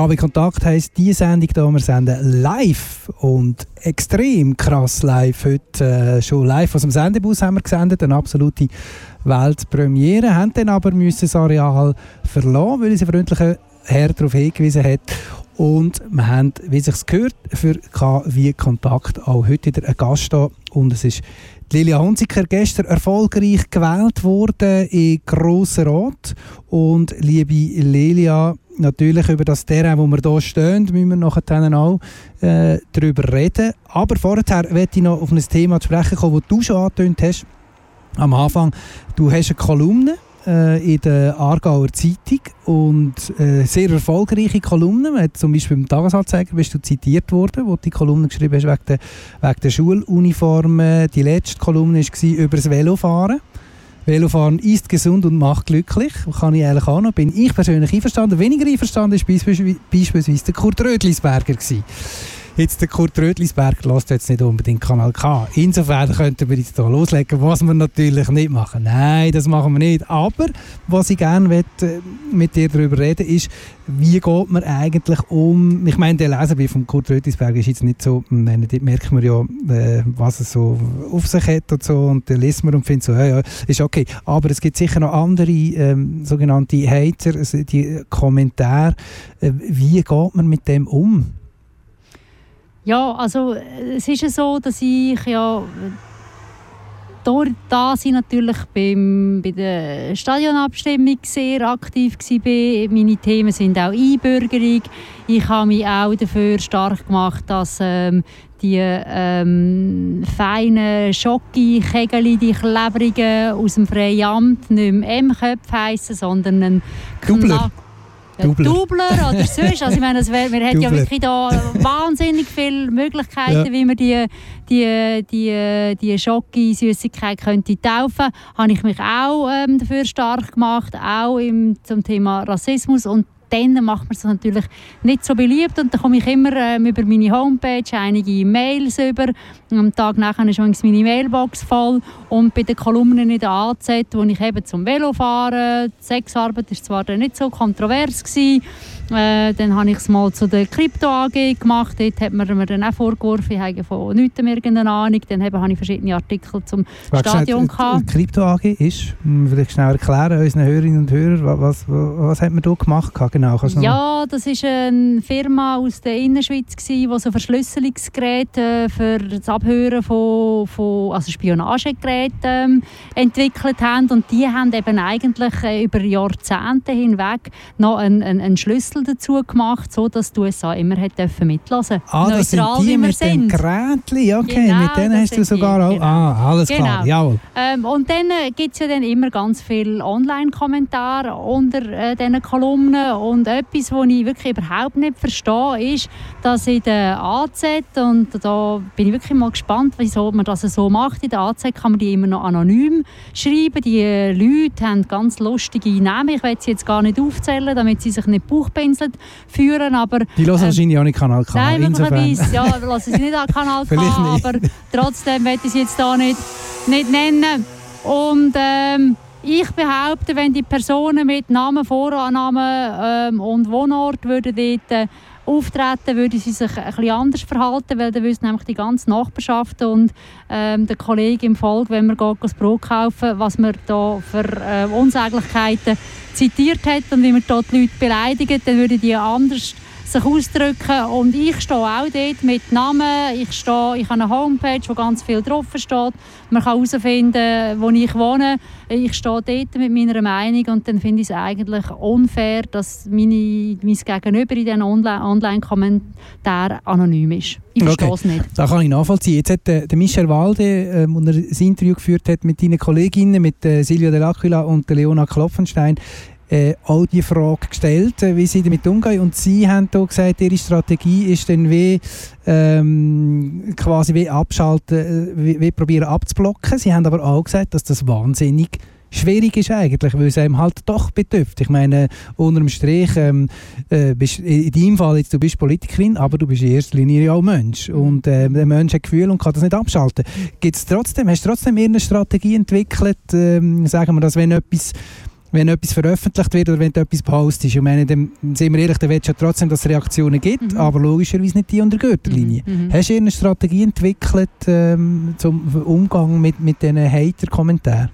KW Kontakt heisst die Sendung hier, wir senden live und extrem krass live. Heute äh, schon live aus dem Sendebus haben wir gesendet, eine absolute Weltpremiere. Haben dann aber müssen das Areal verlassen, weil unser freundlicher Herr darauf hingewiesen hat. Und wir haben, wie sich gehört, für KW Kontakt auch heute wieder einen Gast da. Und es ist die Lilia Hunziker gestern erfolgreich gewählt worden in Grosser Rat. Und liebe Lilia, natürlich über das Terrain, wo wir hier stehen, müssen wir nachher auch äh, darüber reden. Aber vorher möchte ich noch auf ein Thema sprechen kommen, das du schon angetönt hast. Am Anfang, du hast eine Kolumne äh, in der Aargauer Zeitung und äh, sehr erfolgreiche Kolumne. Zum Beispiel im Tagesanzeiger bist du zitiert worden, wo du die Kolumne geschrieben hast wegen der, wegen der Schuluniformen. Die letzte Kolumne war über das Velofahren. Velofahren ist gesund und macht glücklich. Kann ich ehrlich auch noch. Bin ich persönlich einverstanden. Weniger einverstanden war beispielsweise der Kurt Rödlisberger. Gewesen. Jetzt der Kurt Rödlisberger lässt jetzt nicht unbedingt Kanal K. Insofern könnten wir jetzt hier loslegen, was wir natürlich nicht machen. Nein, das machen wir nicht. Aber was ich gerne will, äh, mit dir darüber reden ist, wie geht man eigentlich um, ich meine, der Leserbrief von Kurt Rödlisberger ist jetzt nicht so, dort merkt man ja, äh, was es so auf sich hat und so und dann liest man und findet so, ja, ja, ist okay. Aber es gibt sicher noch andere ähm, sogenannte Hater, also die Kommentare. Äh, wie geht man mit dem um? Ja, also es ist ja so, dass ich ja durch das ich natürlich beim, bei der Stadionabstimmung sehr aktiv war. Meine Themen sind auch Einbürgerung. Ich habe mich auch dafür stark gemacht, dass ähm, die ähm, feinen Schocki-Kegeli, die klebrigen aus dem Freien Amt nicht mehr M-Köpfe heissen, sondern ein. Knack- ja, Doubler. Doubler oder sonst. Also ich meine, wär, wir hätten ja wirklich da wahnsinnig viele Möglichkeiten, Ja. wie man die, die, die, die Schocke-Süßigkeit könnte taufen. Habe ich mich auch ähm, dafür stark gemacht, auch im, zum Thema Rassismus und dann macht man es natürlich nicht so beliebt und dann komme ich immer ähm, über meine Homepage einige Mails über. Am Tag nachher ist meine Mailbox voll und bei den Kolumnen in der AZ, wo ich eben zum Velofahren, Sexarbeit ist zwar dann nicht so kontrovers gewesen, äh, dann habe ich es mal zu der Krypto AG gemacht. Dort hat man mir dann auch vorgeworfen, ich habe von nichts mehr irgendeine Ahnung. Dann habe ich verschiedene Artikel zum Warte, Stadion schnell, gehabt. die Krypto AG ist, hm, vielleicht schnell erklären unseren Hörerinnen und Hörern, wa- was, was, was hat man da gemacht? Genau, kannst Ja, das war eine Firma aus der Innerschweiz, die so Verschlüsselungsgeräte äh, für das Abhören von, von also Spionagegeräten ähm, entwickelt haben. Und die haben eben eigentlich äh, über Jahrzehnte hinweg noch einen, einen, einen Schlüssel dazu gemacht, sodass die USA immer hat mitlassen Ah, das sind Neutral, die mit dem sind. Grätli, okay, Genau, mit denen hast du sogar die, auch... genau. Ah, alles klar, Genau. jawohl. Ähm, und dann äh, gibt es ja dann immer ganz viele Online-Kommentare unter äh, diesen Kolumnen. Und etwas, was ich wirklich überhaupt nicht verstehe, ist, dass in der AZ, und da bin ich wirklich mal gespannt, wieso man das so macht, in der AZ kann man die immer noch anonym schreiben. Die äh, Leute haben ganz lustige Namen. Ich will sie jetzt gar nicht aufzählen, damit sie sich nicht bauchpinselt führen, aber Die hören Ähm, wahrscheinlich auch nicht Kanal K. Nein, möglicherweise. Ja, lassen sie nicht an Kanal K, aber trotzdem möchte ich sie jetzt da nicht, nicht nennen. Und ähm, ich behaupte, wenn die Personen mit Namen, Vornamen ähm, und Wohnort würden dort äh, auftreten, würden sie sich ein bisschen anders verhalten, weil dann wüsste nämlich die ganze Nachbarschaft und ähm, der Kollege im Volk, wenn geht, das Brot kaufen, was man da für äh, Unsäglichkeiten zitiert hat und wie man dort die Leute beleidigt, dann würden die anders sich ausdrücken und ich stehe auch dort mit Namen, ich, stehe, ich habe eine Homepage, wo ganz viel drauf steht, man kann herausfinden, wo ich wohne, ich stehe dort mit meiner Meinung und dann finde ich es eigentlich unfair, dass meine, mein Gegenüber in diesen Online- Online-Kommentaren anonym ist. Ich verstehe Okay. es nicht. Das kann ich nachvollziehen. Jetzt hat der, der Michel Walde, ähm, als er das Interview geführt hat mit deinen Kolleginnen, mit äh, Silvia Dell'Aquila und der Leona Klopfenstein, äh, auch die Frage gestellt, äh, wie sie damit umgehen. Und sie haben da gesagt, ihre Strategie ist dann wie ähm, quasi wie abschalten, äh, wie, wie probieren abzublocken. Sie haben aber auch gesagt, dass das wahnsinnig schwierig ist eigentlich, weil es einem halt doch betrifft. Ich meine, unterm Strich, ähm, äh, bist, in deinem Fall jetzt, du bist Politikerin, aber du bist in erster Linie ja auch Mensch. Und äh, der Mensch hat Gefühl und kann das nicht abschalten. Gibt's trotzdem, hast du trotzdem irgendeine Strategie entwickelt, ähm, sagen wir das, wenn etwas wenn etwas veröffentlicht wird oder wenn du etwas postest. Ich meine, dann sind wir ehrlich, dann willst du ja trotzdem, dass es Reaktionen gibt, Mhm. aber logischerweise nicht die unter Gürtellinie. Mhm, mhm. Hast du irgendeine Strategie entwickelt ähm, zum Umgang mit, mit diesen Hater-Kommentaren?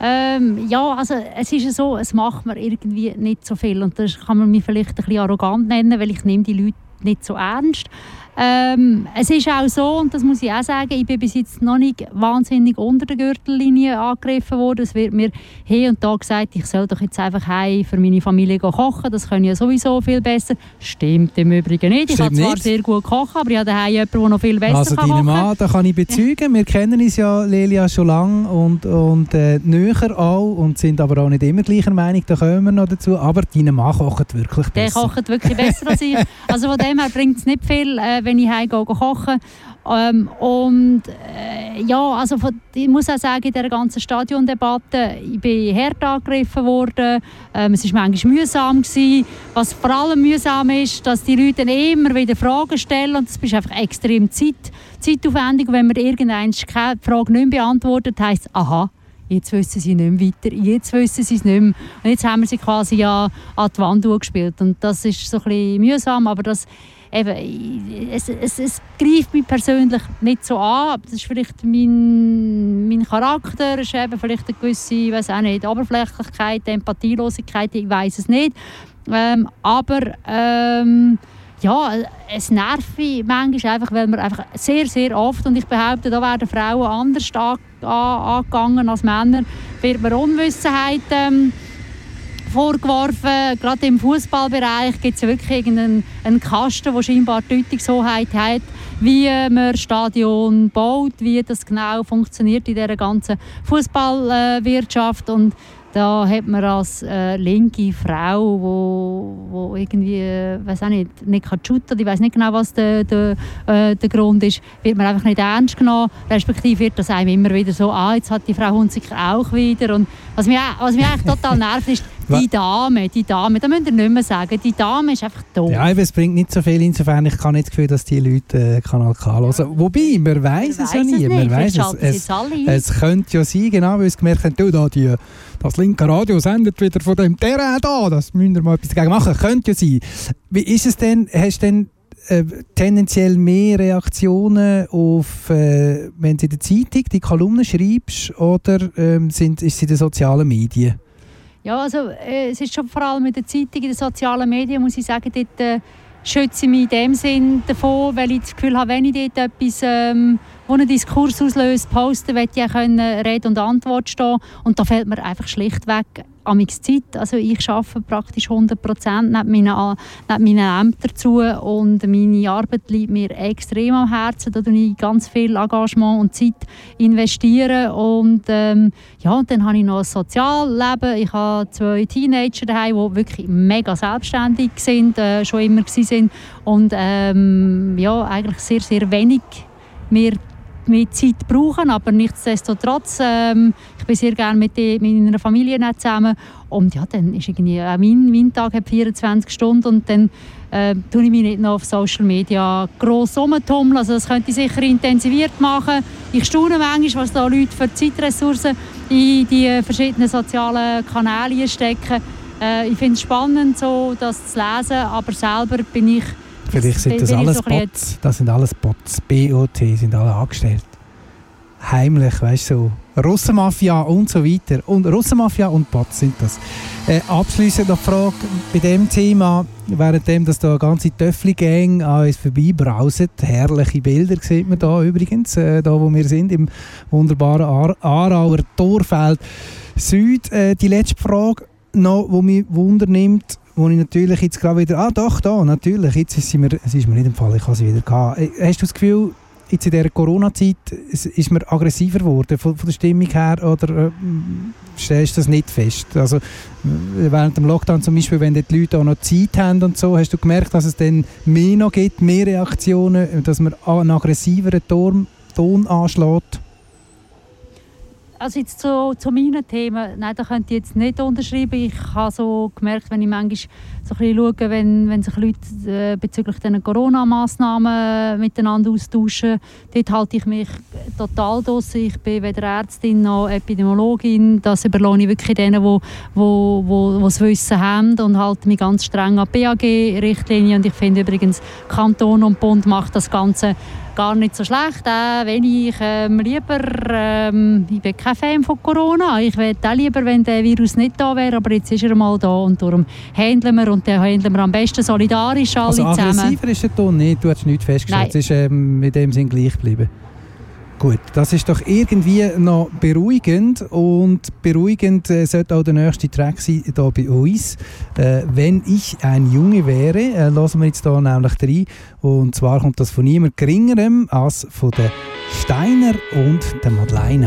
Ähm, ja, also es ist ja so, es macht mir irgendwie nicht so viel und das kann man mich vielleicht ein bisschen arrogant nennen, weil ich nehme die Leute nicht so ernst. Ähm, es ist auch so, und das muss ich auch sagen, ich bin bis jetzt noch nicht wahnsinnig unter der Gürtellinie angegriffen worden. Es wird mir hier und da gesagt, ich soll doch jetzt einfach heim für meine Familie kochen. Das können ja sowieso viel besser. Stimmt im Übrigen nicht. ich Stimmt kann zwar nicht. sehr gut kochen, aber ich habe daheim jemanden, der noch viel besser Also kann kochen Mann, da kann ich bezeugen, wir kennen uns ja, Lelia, schon lange und, und äh, näher auch und sind aber auch nicht immer gleicher Meinung, da kommen wir noch dazu, aber dein Mann kocht wirklich Der besser. kocht wirklich besser als ich. Also von dem her bringt es nicht viel, äh, wenn ich heimgehe kochen. Ähm, und äh, ja, also von, ich muss auch sagen, in dieser ganzen Stadiondebatte, ich bin hart angegriffen worden. Ähm, es war manchmal mühsam. Gewesen. Was vor allem mühsam ist, dass die Leute immer wieder Fragen stellen und das ist einfach extrem Zeit, zeitaufwendig. Und wenn man irgendeine Frage nicht beantwortet, heisst es, aha, Jetzt wissen sie nicht mehr weiter, jetzt wissen sie es nicht mehr. Und jetzt haben wir sie quasi ja an die Wand gespielt. Und das ist so ein bisschen mühsam, aber das, eben, es, es, es greift mich persönlich nicht so an. Das ist vielleicht mein, mein Charakter, ist eben vielleicht eine gewisse, auch nicht, Oberflächlichkeit, Empathielosigkeit, ich weiß es nicht. Ähm, aber ähm, ja, es nervt mich manchmal einfach, weil man einfach sehr, sehr oft, und ich behaupte, da werden Frauen anders an, an, angegangen als Männer, wird man Unwissenheit ähm, vorgeworfen. Gerade im Fußballbereich gibt es ja wirklich einen Kasten, der scheinbar Deutungshoheit hat, wie man das Stadion baut, wie das genau funktioniert in dieser ganzen Fußballwirtschaft. Und da hat man als äh, linke Frau, wo, wo irgendwie, äh, weiß auch nicht, nicht kann shooten, ich weiß nicht genau, was der, der, äh, der Grund ist, wird man einfach nicht ernst genommen, respektive wird das einem immer wieder so, ah, jetzt hat die Frau Hunziker auch wieder und was mich, was mich eigentlich total nervt ist, die Dame, die Dame, da müsst ihr nicht mehr sagen, die Dame ist einfach doof. Ja, es bringt nicht so viel, insofern ich kann nicht das Gefühl, dass die Leute äh, Kanal K hören. Ja. Wobei, man weiß es ja nie. Man weiß es, es, es könnte ja sein, genau, weil sie gemerkt haben, du, da, die, das linke Radio sendet wieder von dem Terrain da, das müssen wir mal etwas dagegen machen. Könnte ja sein. Wie ist es denn, hast du denn äh, tendenziell mehr Reaktionen auf, äh, wenn du in der Zeitung die Kolumnen schreibst oder ähm, sind, ist es in den sozialen Medien? Ja, also äh, es ist schon vor allem mit der Zeitung, in den sozialen Medien, muss ich sagen, dort äh, schütze ich mich in dem Sinn davon, weil ich das Gefühl habe, wenn ich dort etwas, ähm, wo einen Diskurs auslöst, poste, will ich können Rede und Antwort stehen und da fällt mir einfach schlichtweg amix Zeit. Also ich arbeite praktisch 100 Prozent neben meinen, Ämtern zu und meine Arbeit liegt mir extrem am Herzen. Da investiere ich ganz viel Engagement und Zeit investieren und ähm, ja, dann habe ich noch ein Sozialleben. Ich habe zwei Teenager daheim, die wirklich mega selbstständig sind, äh, schon immer sind und ähm, ja, eigentlich sehr, sehr wenig mir mehr Zeit brauchen, aber nichtsdestotrotz, ähm, ich bin sehr gerne mit, die, mit meiner Familie zusammen und ja, dann ist irgendwie, äh, mein, mein Tag hat 24 Stunden und dann äh, tue ich mich nicht noch auf Social Media gross rumtummeln, also das könnte ich sicher intensiviert machen. Ich staune manchmal, was da Leute für Zeitressourcen in die verschiedenen sozialen Kanäle stecken. Äh, ich finde es spannend, so das zu lesen, aber selber bin ich Vielleicht sind das alles Bots. Das sind alles Bots. BOT sind alle angestellt. Heimlich, weißt du, so. Russenmafia und so weiter. Und Russenmafia und Bots sind das. Äh, abschließend noch Frage bei dem Thema, währenddem dass da eine ganze Töffli-Gang an uns vorbeibrauset. Herrliche Bilder sieht man da übrigens, äh, da wo wir sind, im wunderbaren Ar Aarauer Torfeld Süd. Äh, die letzte Frage noch, die mich wundernimmt, wo ich natürlich jetzt gerade wieder, ah doch, da, natürlich, jetzt ist, mir, es ist mir nicht im Fall, ich habe sie wieder gehabt. Äh, hast du das Gefühl, jetzt in dieser Corona-Zeit ist man aggressiver geworden von, von der Stimmung her oder äh, stellst du das nicht fest? Also während dem Lockdown zum Beispiel, wenn die Leute auch noch Zeit haben und so, hast du gemerkt, dass es dann mehr noch gibt, mehr Reaktionen, dass man einen aggressiveren Ton, Ton anschlägt? Also jetzt zu, zu meinen Themen, nein, da könnte ich jetzt nicht unterschreiben. Ich habe so gemerkt, wenn ich manchmal so ein bisschen schaue, wenn, wenn sich Leute äh, bezüglich dieser Corona-Massnahmen miteinander austauschen, dort halte ich mich total draussen. Ich bin weder Ärztin noch Epidemiologin. Das überlasse ich wirklich denen, die wo, wo, wo, das Wissen haben und halte mich ganz streng an BAG-Richtlinien. Und ich finde übrigens, Kanton und Bund macht das Ganze gar nicht so schlecht, auch wenn ich ähm, lieber, ähm, ich bin kein Fan von Corona, ich wäre auch lieber, wenn der Virus nicht da wäre, aber jetzt ist er mal da und darum handeln wir und dann handeln wir am besten solidarisch alle also zusammen. Also aggressiver ist der Ton nicht, du hast nichts festgestellt, es ist ähm, in dem Sinn gleich geblieben. Gut, das ist doch irgendwie noch beruhigend und beruhigend äh, sollte auch der nächste Track sein hier bei uns. Äh, wenn ich ein Junge wäre, äh, lassen wir jetzt hier nämlich rein und zwar kommt das von niemand geringerem als von der Steiner und der Madeleine.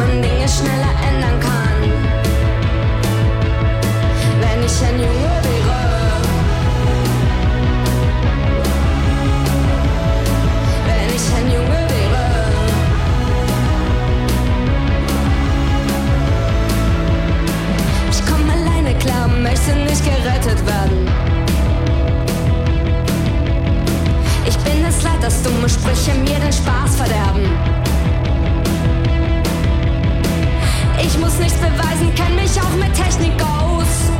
Dinge schneller ändern kann. Wenn ich ein Junge wäre. Wenn ich ein Junge wäre. Ich komm alleine klar, möchte nicht gerettet werden. Ich bin es leid, dass dumme Sprüche mir den Spaß verderben. Ich muss nichts beweisen, kenn mich auch mit Technik aus.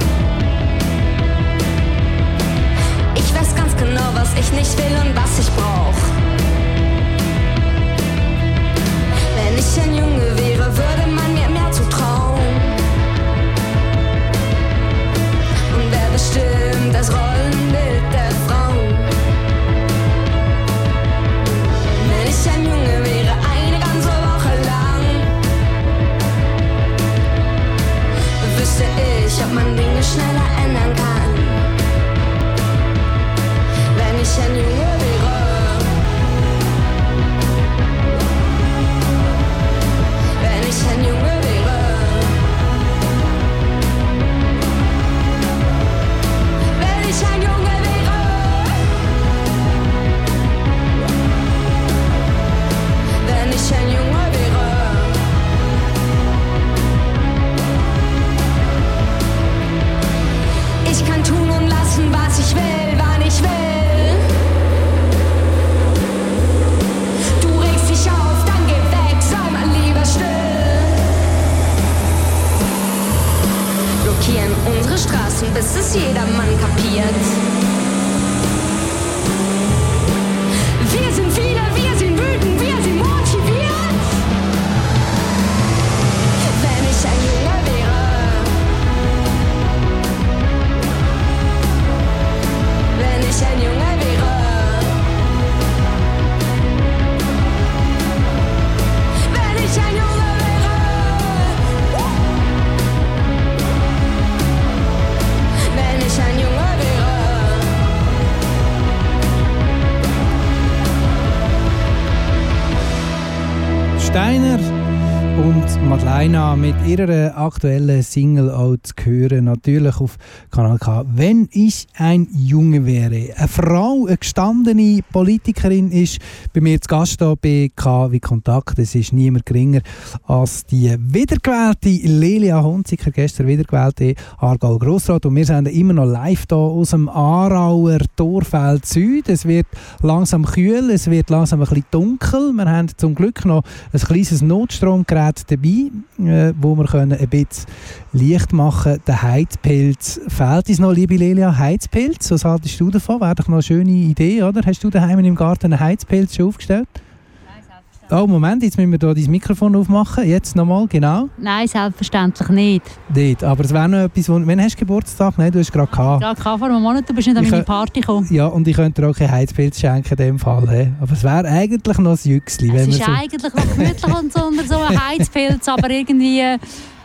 Ich weiß ganz genau, was ich nicht will und was ich brauch. Wenn ich ein Junge wäre, würde man man Dinge schneller ändern kann. Wenn ich ein Junge Ihrer aktuellen Single auch zu hören, natürlich auf Kanal K. Wenn ich ein Junge wäre, eine Frau, eine gestandene Politikerin ist bei mir zu Gast hier bei K wie Kontakt. Es ist niemand geringer als die wiedergewählte Lelia Hunziker, gestern wiedergewählte Aargau Grossrat. Und wir sind immer noch live hier aus dem Aarauer Torfeld Süd. Es wird langsam kühl, es wird langsam ein bisschen dunkel. Wir haben zum Glück noch ein kleines Notstromgerät dabei, äh, wo wir können ein bisschen Licht machen. Der Heizpilz fehlt uns noch, liebe Lelia. Heizpilz, was haltest du davon? Wäre doch noch eine schöne Idee, oder? Hast du daheim im Garten einen Heizpilz schon aufgestellt? Oh, Moment, jetzt müssen wir hier dein Mikrofon aufmachen. Jetzt nochmal, genau. Nein, selbstverständlich nicht. Dort. Aber es wäre noch etwas, wo, wenn hast du Geburtstag? Nein, du hast gerade gehabt. Gerade vor einem Monat, du bist nicht an Ich meine Party gekommen. Ja, und ich könnte dir auch keinen Heizpilz schenken in dem Fall. he. Aber es wäre eigentlich noch ein Jüchsli. Es wenn ist so eigentlich noch gemütlich und so unter so einem Heizpilz, aber irgendwie, äh,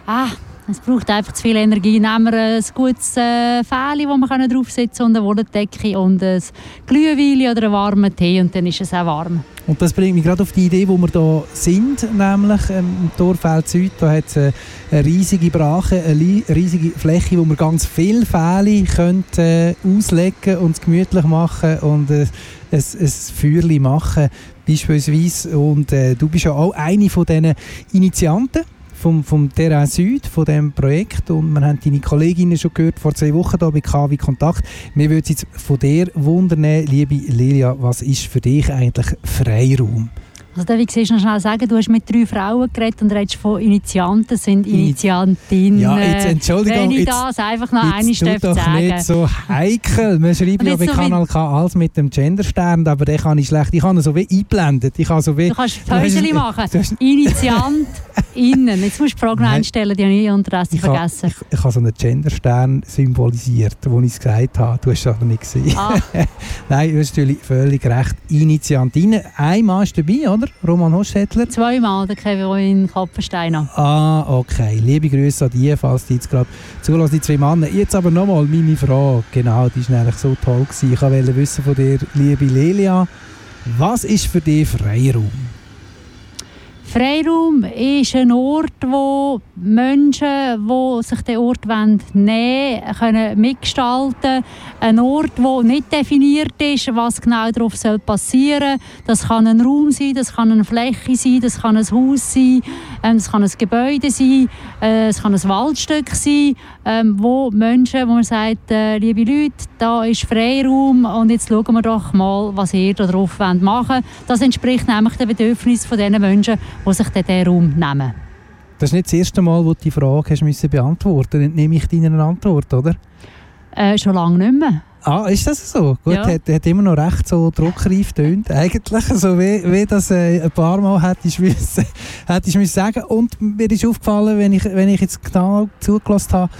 ah, es braucht einfach zu viel Energie. Nehmen wir ein gutes äh, Fähli, das können draufsetzen und eine Wollendecke und ein Glühwein oder einen warmen Tee und dann ist es auch warm. Und das bringt mich gerade auf die Idee, wo wir hier sind, nämlich ähm, im Torfeld Süd. Da hat es eine, eine riesige Brache, eine riesige Fläche, wo wir ganz viele Fälle können, äh, auslegen und es gemütlich machen und äh, ein, ein Feuerchen machen beispielsweise. Und äh, du bist ja auch eine von diesen Initianten vom, vom Terrain Süd, von diesem Projekt. Und wir haben deine Kolleginnen schon gehört vor zwei Wochen hier bei KW Kontakt. Wir würden jetzt von dir wundern, liebe Lilia, was ist für dich eigentlich Freiraum? Also darf ich noch schnell sagen, du hast mit drei Frauen geredet und redest von Initianten, sind Initiantinnen. Ja, jetzt Entschuldigung, Wenn ich jetzt- das einfach noch tu darf doch sagen. nicht so heikel. Wir schreiben Und ja bei so Kanal K alles mit dem Genderstern, aber den kann ich schlecht. Ich habe ihn so wie eingeblendet. Ich habe so wie, Du kannst Päuschen machen. Initiantinnen. Jetzt musst du die Frage noch Nein. einstellen, die habe ich unterdessen ich habe, vergessen. ich, ich habe so einen Genderstern symbolisiert, wo ich es gesagt habe. Du hast es aber nicht gesehen. Ah, Nein, du hast natürlich völlig recht. Initiantinnen. Ein Mann ist dabei, oder? Roman Hostetler. zweimal der Kevin Koppensteiner. Ah, okay. Liebe Grüße an die, falls die jetzt gerade zulassen, die zwei Männer. Jetzt aber nochmal meine Frage. Genau, die war eigentlich so toll. Gewesen. Ich wollte wissen von dir, liebe Lelia, was ist für dich Freiraum? Freiraum ist ein Ort, wo Menschen, die sich den Ort nehmen wollen, können mitgestalten Ein Ort, der nicht definiert ist, was genau darauf passieren soll. Das kann ein Raum sein, das kann eine Fläche sein, das kann ein Haus sein, ähm, das kann ein Gebäude sein. Äh, es kann ein Waldstück sein, ähm, wo Menschen, wo man sagt, äh, liebe Leute, da ist Freiraum und jetzt schauen wir doch mal, was ihr da drauf machen wollt. Das entspricht nämlich den Bedürfnissen der Menschen, die sich diesen Raum nehmen. Das ist nicht das erste Mal, wo du die Frage hast müssen beantworten musst. Nehme ich deine Antwort, oder? Äh, schon lange nicht mehr. Ah, ist das so? Gut, Ja. hat, hat immer noch recht so druckreif tönt. Eigentlich, so wie, wie das äh, ein paar Mal hätte ich müssen, hätte ich müssen sagen. Und mir ist aufgefallen, wenn ich, wenn ich jetzt genau zugelassen habe,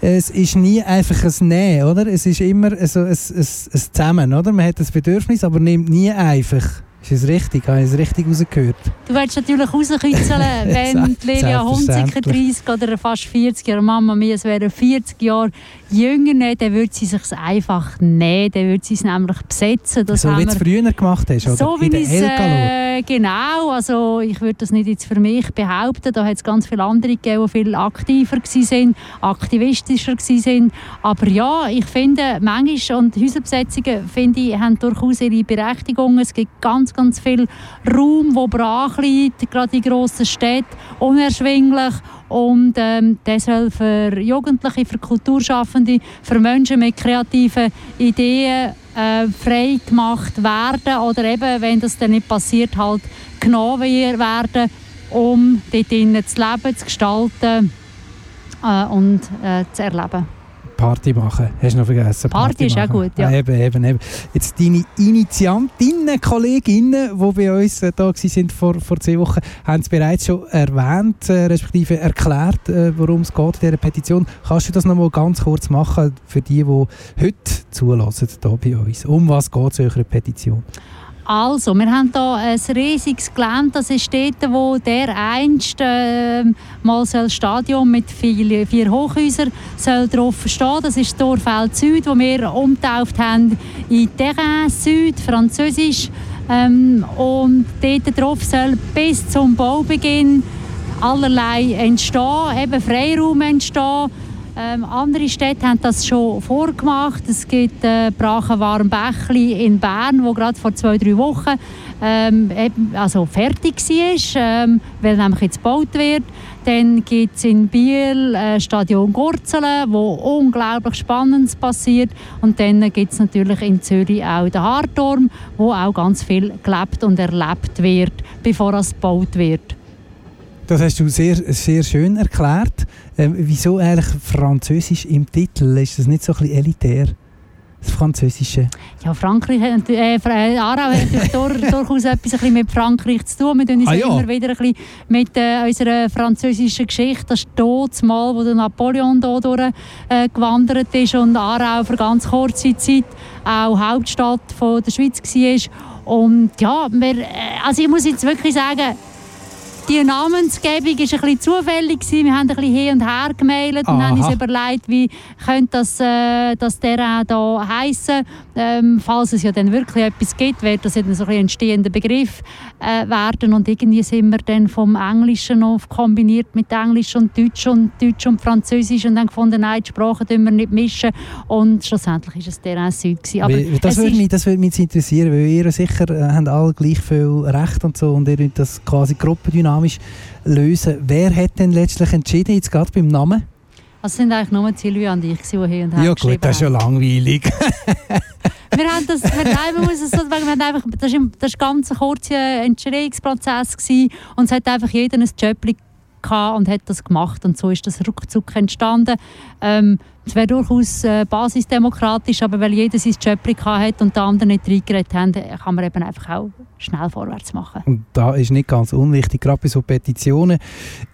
es ist nie einfach ein Nehmen, oder? Es ist immer so ein, ein, ein Zusammen, oder? Man hat das Bedürfnis, aber nimmt nie einfach. Ist es richtig? Habe ich es richtig rausgehört? Du willst natürlich rauskitzeln, wenn die Lilia Hunziker 30 oder fast 40 Jahre Mama mir, es wären 40 Jahre jünger, nehmen, dann würde sie sich einfach nehmen, dann würde sie es nämlich besetzen. Das so wie du es früher gemacht hast, oder? so wie ich es äh, genau, also ich würde das nicht jetzt für mich behaupten, da hat es ganz viele andere gegeben, die viel aktiver waren, aktivistischer waren, aber ja, ich finde, manchmal und Häuserbesetzungen, finde ich, haben durchaus ihre Berechtigung, es gibt ganz, ganz viel Raum, wo brach liegt, gerade in grossen Städten, unerschwinglich und ähm, das soll für Jugendliche, für Kulturschaffende, für Menschen mit kreativen Ideen äh, frei gemacht werden oder eben, wenn das dann nicht passiert, halt genommen werden, um dort zu leben, zu gestalten äh, und äh, zu erleben. Party machen, hast du noch vergessen. Party ist auch gut, ja. Ah, eben, eben, eben. Jetzt deine Initiantinnen, Kolleginnen, die bei uns äh, da waren vor, vor zwei Wochen, haben es bereits schon erwähnt, äh, respektive erklärt, äh, worum es geht in dieser Petition. Kannst du das noch mal ganz kurz machen für die, die heute zulassen hier bei uns? Um was geht es in eurer Petition? Also, wir haben hier ein riesiges Gelände, das ist dort, wo der einst äh, mal soll das Stadion mit vier, vier Hochhäusern soll drauf stehen. Das ist das Dorfeld Süd, wo wir umgetauft haben in Terrain Süd, französisch. Ähm, und dort drauf soll bis zum Baubeginn allerlei entstehen, eben Freiraum entstehen. Ähm, andere Städte haben das schon vorgemacht. Es gibt äh, Brachenwarmbächli in Bern, wo gerade vor zwei, drei Wochen ähm, also fertig war, ähm, weil nämlich jetzt gebaut wird. Dann gibt es in Biel äh, Stadion Gurzelen, wo unglaublich Spannendes passiert. Und dann gibt es natürlich in Zürich auch den Harturm, wo auch ganz viel gelebt und erlebt wird, bevor es gebaut wird. Das hast du sehr, sehr schön erklärt. Ähm, wieso eigentlich Französisch im Titel? Ist das nicht so ein bisschen elitär? Das Französische. Ja, Frankreich, äh, äh, Aarau hat natürlich dur- durchaus etwas ein bisschen mit Frankreich zu tun. Wir tun uns Ah, ja. immer wieder ein bisschen mit äh, unserer französischen Geschichte. Das ist dort Mal, wo der Napoleon hier durch, äh, gewandert ist und Aarau für ganz kurze Zeit auch Hauptstadt von der Schweiz war. Und ja, wir, äh, also ich muss jetzt wirklich sagen, die Namensgebung war ein bisschen zufällig. gewesen. Wir haben ein bisschen hin und her gemailt und Aha. haben uns überlegt, wie könnte das, äh, das auch hier heissen. Ähm, falls es ja dann wirklich etwas gibt, wird das dann so ein entstehender Begriff äh, werden. Und irgendwie sind wir dann vom Englischen auf kombiniert mit Englisch und Deutsch und Deutsch und Französisch und dann gefunden, nein, die Sprachen dürfen wir nicht mischen. Und schlussendlich war es der Süd. gewesen. Aber Weil- das würde mich, das würde mich interessieren, weil ihr sicher äh, habt alle gleich viel Recht und so und ihr das quasi gruppendynamisch lösen. Wer hat denn letztlich entschieden, jetzt gerade beim Namen? Also es sind eigentlich nur Silvia und ich, die hin und her Ja gut, das ist ja langweilig. Wir haben das, wir, nein, man muss es so wir haben einfach, das war war ganz ein kurzer Entstehungsprozess gewesen, und es hat einfach jeder ein gehabt und hat das gemacht und so ist das ruckzuck entstanden. Ähm, es wäre durchaus äh, basisdemokratisch, aber weil jeder sein gehabt hat und die anderen nicht reingeredet haben, kann man eben einfach auch schnell vorwärts machen. Und da ist nicht ganz unwichtig, gerade bei so Petitionen.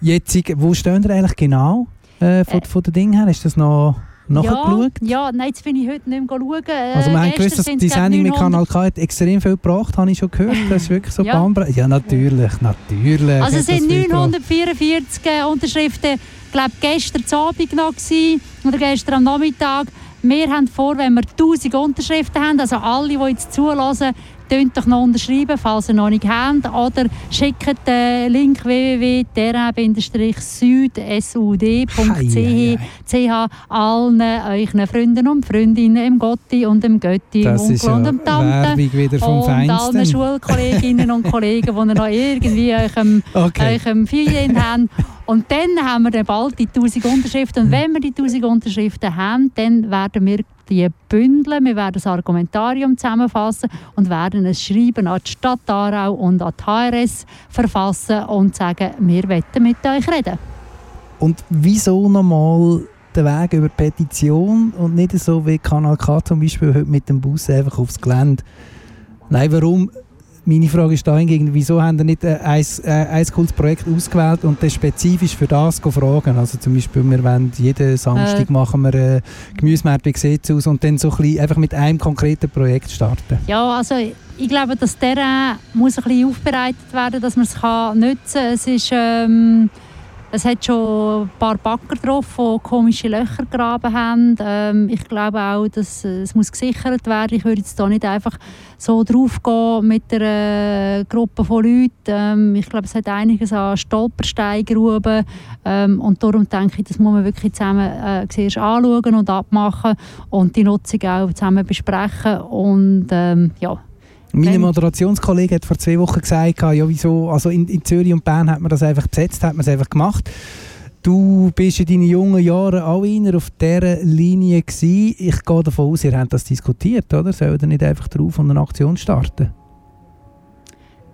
Jetzt, wo stehen ihr eigentlich genau äh, von, Äh, von den Dingen her? Ist das noch nachgeschaut? Ja, ja, nein, jetzt bin ich heute nicht mehr schauen. Äh, Also wir haben gewusst, dass die Sendung mit 900 Kanal K hat extrem viel gebracht, habe ich schon gehört. Das ist wirklich so Ja. Ja, natürlich, natürlich. Also es sind das viel gebracht. 944 äh, Unterschriften, glaube gestern Abend noch gewesen, oder gestern am Nachmittag. Wir haben vor, wenn wir 1000 Unterschriften haben, also alle, die jetzt zulassen, tönt doch noch unterschreiben, falls ihr noch nicht habt. Oder schickt den Link www.terra-süd.ch allen euren Freunden und Freundinnen im Gotti und im Götti, im Onkel und ja im Tante. Wieder vom und allen Feinsten. Schulkolleginnen und Kollegen, die ihr noch irgendwie eurem, Okay. eurem Feuer haben. Und dann haben wir dann bald die 1000 Unterschriften. Und wenn wir die 1000 Unterschriften haben, dann werden wir die bündeln. Wir werden das Argumentarium zusammenfassen und werden ein Schreiben an die Stadt Aarau und an die HRS verfassen und sagen, wir wollen mit euch reden. Und wieso nochmal den Weg über die Petition und nicht so wie Kanal K zum Beispiel heute mit dem Bus einfach aufs Gelände? Nein, warum? Meine Frage ist dahingegen, wieso haben Sie nicht äh, ein, äh, ein cooles Projekt ausgewählt und das spezifisch für das fragen? Also zum Beispiel, wir wollen jeden Samstag Äh. machen wir äh, Gemüsemarkt, wie sieht aus? Und dann so ein bisschen einfach mit einem konkreten Projekt starten. Ja, also ich glaube, das Terrain muss ein bisschen aufbereitet werden, dass man es kann nutzen kann. Es, ist, ähm, es hat schon ein paar Backer drauf, die komische Löcher gegraben haben. Ähm, ich glaube auch, dass äh, es muss gesichert werden. Ich würde jetzt da nicht einfach so drauf gehen mit einer Gruppe von Leuten. Ähm, ich glaube, es hat einiges an Stolpersteingruben. Ähm, und darum denke ich, das muss man wirklich zusammen äh, zuerst anschauen und abmachen und die Nutzung auch zusammen besprechen. Und ähm, ja, Mein Dann- Moderationskollege hat vor zwei Wochen gesagt, ja wieso, also in, in Zürich und Bern hat man das einfach besetzt, hat man es einfach gemacht. Du bist in deinen jungen Jahren auch einer auf dieser Linie gewesen. Ich gehe davon aus, ihr habt das diskutiert, oder? Sollen ihr nicht einfach drauf und eine Aktion starten?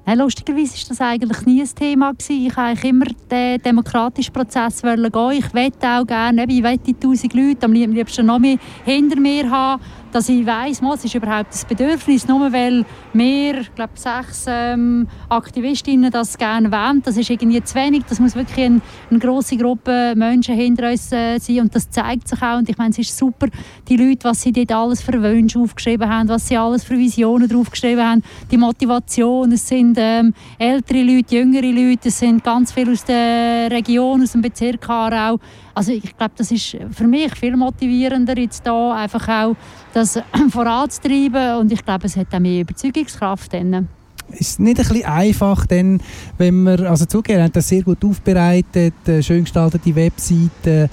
Nein, lustigerweise war das eigentlich nie ein Thema. Gewesen. Ich wollte eigentlich immer den demokratischen Prozess wollen gehen. Ich wette auch gerne, ich wette die 1000 Leute am lieb- liebsten noch mehr hinter mir haben, dass ich weiss, es ist überhaupt ein Bedürfnis, nur weil wir, ich glaube sechs ähm, Aktivistinnen das gerne wollen. Das ist irgendwie zu wenig. Das muss wirklich ein, eine grosse Gruppe Menschen hinter uns äh, sein und das zeigt sich auch. Und ich meine, es ist super, die Leute, was sie dort alles für Wünsche aufgeschrieben haben, was sie alles für Visionen draufgeschrieben haben, die Motivation, es sind ähm, ältere Leute, jüngere Leute, es sind ganz viele aus der Region, aus dem Bezirk Aarau. Also ich glaube, das ist für mich viel motivierender jetzt da einfach auch das voranzutreiben und ich glaube, es hat auch mehr Überzeugungskraft. Dann. Ist es nicht ein bisschen einfach, denn, wenn wir, also zugeben, haben das sehr gut aufbereitet, äh, schön gestaltete Webseiten